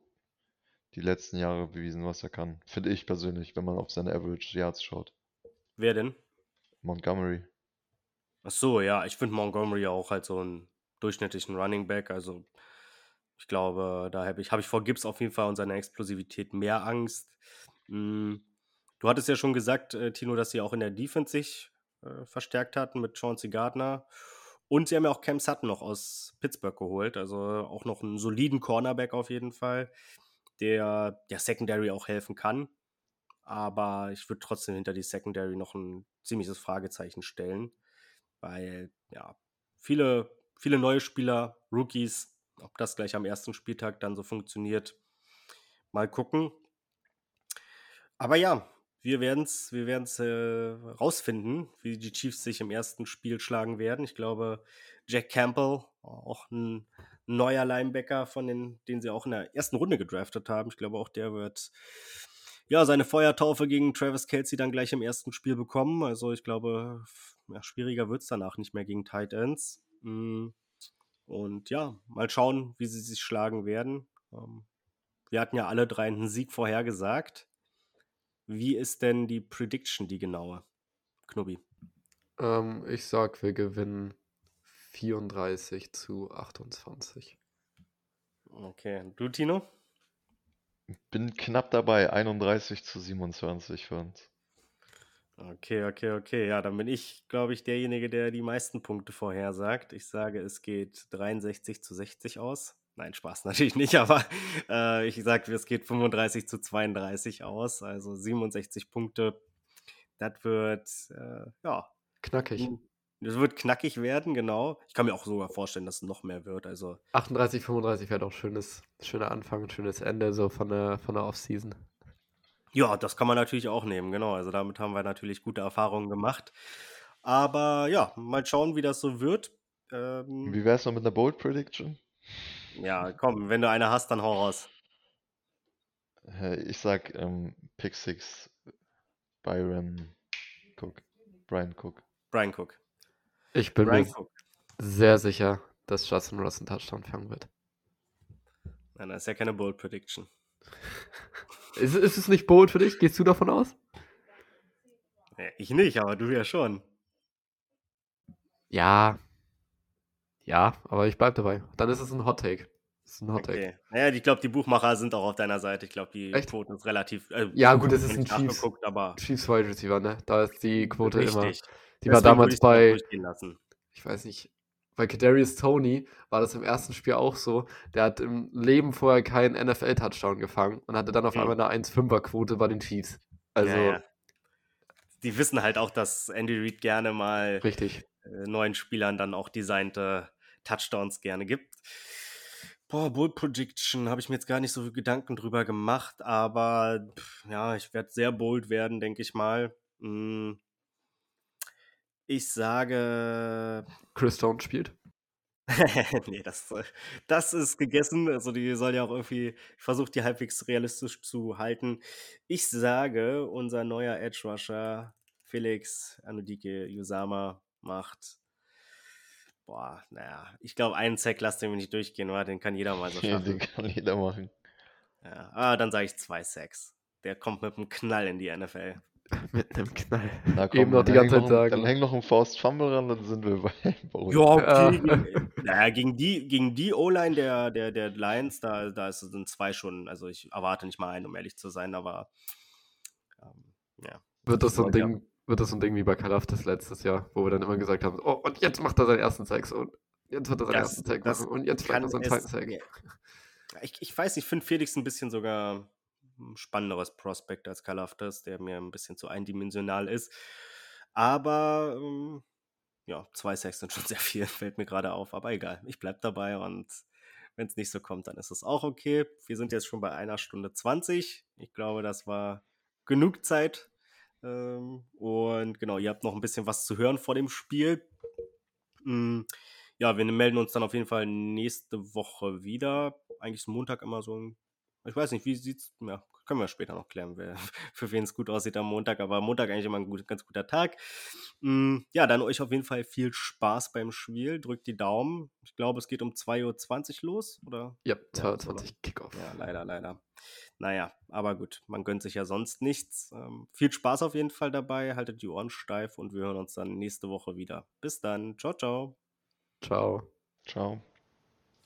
Speaker 3: die letzten Jahre bewiesen, was er kann. Finde ich persönlich, wenn man auf seine Average Yards schaut.
Speaker 1: wer denn?
Speaker 3: Montgomery.
Speaker 1: Ach so, ja, ich finde Montgomery auch halt so einen durchschnittlichen Running Back. Also ich glaube, da habe ich, hab ich vor Gibbs auf jeden Fall und seiner Explosivität mehr Angst. Mm, Du hattest ja schon gesagt, äh, Tino, dass sie auch in der Defense sich äh, verstärkt hatten mit Chauncey Gardner. Und sie haben ja auch Cam Sutton noch aus Pittsburgh geholt. Also auch noch einen soliden Cornerback auf jeden Fall, der der Secondary auch helfen kann. Aber ich würde trotzdem hinter die Secondary noch ein ziemliches Fragezeichen stellen, weil ja, viele, viele neue Spieler, Rookies, ob das gleich am ersten Spieltag dann so funktioniert, mal gucken. Aber ja, wir werden es wir werden's, äh, rausfinden, wie die Chiefs sich im ersten Spiel schlagen werden. Ich glaube, Jack Campbell, auch ein neuer Linebacker, von den, den sie auch in der ersten Runde gedraftet haben. Ich glaube, auch der wird ja seine Feuertaufe gegen Travis Kelsey dann gleich im ersten Spiel bekommen. Also ich glaube, ja, schwieriger wird es danach nicht mehr gegen Tight Ends. Mm, und ja, mal schauen, wie sie sich schlagen werden. Ähm, wir hatten ja alle drei einen Sieg vorhergesagt. Wie ist denn die Prediction, die genaue? Knubbi.
Speaker 2: Ähm, ich sag, wir gewinnen 34 zu 28.
Speaker 1: Okay, du, Tino?
Speaker 3: Bin knapp dabei, 31 zu 27 für uns.
Speaker 1: Okay, okay, okay. Ja, dann bin ich, glaube ich, derjenige, der die meisten Punkte vorhersagt. Ich sage, es geht 63 zu 60 aus. Nein, Spaß natürlich nicht, aber äh, ich sage, es geht 35 zu 32 aus, also 67 Punkte. Das wird, äh, ja.
Speaker 2: Knackig.
Speaker 1: Das wird knackig werden, genau. Ich kann mir auch sogar vorstellen, dass es noch mehr wird. Also
Speaker 2: 38, 35 wäre doch schönes, schöner Anfang, schönes Ende so von der, von der Offseason.
Speaker 1: Ja, das kann man natürlich auch nehmen, genau. Also damit haben wir natürlich gute Erfahrungen gemacht. Aber ja, mal schauen, wie das so wird.
Speaker 3: Ähm, wie wäre es noch mit einer Bold Prediction?
Speaker 1: Ja, komm, wenn du eine hast, dann hau raus.
Speaker 3: Ich sag ähm, Pick 6 Byron Cook. Brian Cook.
Speaker 1: Brian Cook.
Speaker 2: Ich bin Brian mir Cook. sehr sicher, dass Justin Ross einen Touchdown fangen wird.
Speaker 1: Nein, das ist ja keine Bold Prediction.
Speaker 2: ist, ist es nicht bold für dich? Gehst du davon aus?
Speaker 1: Ich nicht, aber du ja schon.
Speaker 2: Ja, ja, aber ich bleibe dabei. Dann ist es ein Hot Take. Das ist ein Hot Take. Okay.
Speaker 1: Naja, ich glaube, die Buchmacher sind auch auf deiner Seite. Ich glaube, die Echt? Quoten ist relativ.
Speaker 2: Äh, ja, gut, das ist ein Chiefs,
Speaker 1: aber
Speaker 2: Chiefs Wide Receiver, ne? Da ist die Quote richtig. immer. Die Deswegen war damals bei. Ich weiß nicht. Bei Kadarius Tony war das im ersten Spiel auch so. Der hat im Leben vorher keinen NFL-Touchdown gefangen und hatte dann auf einmal eine 1-5er-Quote bei den Chiefs. Also. Ja, ja.
Speaker 1: Die wissen halt auch, dass Andy Reid gerne mal
Speaker 2: Richtig.
Speaker 1: Äh, neuen Spielern dann auch designte Touchdowns gerne gibt. Boah, Bold Prediction habe ich mir jetzt gar nicht so viel Gedanken drüber gemacht, aber ja, ich werde sehr bold werden, denke ich mal. Hm. Ich sage.
Speaker 2: Chris Stone spielt.
Speaker 1: nee, das, das ist gegessen. Also die soll ja auch irgendwie, ich versuche die halbwegs realistisch zu halten. Ich sage, unser neuer Edge Rusher Felix Anudike Yusama macht Boah, naja, ich glaube, einen Zack lasst den mir nicht durchgehen, oder? Den kann jeder mal so schaffen.
Speaker 3: den kann jeder machen.
Speaker 1: Ja, ah, dann sage ich zwei Sacks. Der kommt mit einem Knall in die NFL.
Speaker 2: mit einem Knall.
Speaker 3: Na, komm, Eben noch die ganze Zeit sagen. Dann hängt noch ein Faust Fumble ran, dann sind wir bei
Speaker 1: Ja, okay. Ja. naja, gegen die, gegen die O-Line der, der, der Lions, da, da sind zwei schon. Also ich erwarte nicht mal einen, um ehrlich zu sein, aber ähm, ja.
Speaker 2: Wird das so ein Ding, wird das so ein Ding wie bei Kalaftis letztes Jahr, wo wir dann immer gesagt haben, oh, und jetzt macht er seinen ersten Sex und jetzt wird er seinen das, ersten Sex machen und jetzt vielleicht noch seinen zweiten Sex.
Speaker 1: Ich, ich weiß, ich finde Felix ein bisschen sogar spannenderes Prospekt als Kalaftis, der mir ein bisschen zu eindimensional ist. Aber ähm, ja, zwei Sex sind schon sehr viel, fällt mir gerade auf. Aber egal, ich bleib dabei und Wenn es nicht so kommt, dann ist es auch okay. Wir sind jetzt schon bei einer Stunde 20. Ich glaube, das war genug Zeit. Ähm, und genau, ihr habt noch ein bisschen was zu hören vor dem Spiel. Mm, ja, wir melden uns dann auf jeden Fall nächste Woche wieder. Eigentlich ist Montag immer so ein. Ich weiß nicht, wie sieht's. Ja, können wir später noch klären, wer, für wen es gut aussieht am Montag. Aber Montag eigentlich immer ein gut, ganz guter Tag. Mm, ja, dann euch auf jeden Fall viel Spaß beim Spiel. Drückt die Daumen. Ich glaube, es geht um 2.20 Uhr los, oder?
Speaker 2: Ja, 2.20 Uhr Kickoff.
Speaker 1: Ja, leider, leider. Naja, aber gut, man gönnt sich ja sonst nichts. Ähm, viel Spaß auf jeden Fall dabei. Haltet die Ohren steif und wir hören uns dann nächste Woche wieder. Bis dann. Ciao, ciao.
Speaker 2: Ciao.
Speaker 3: Ciao.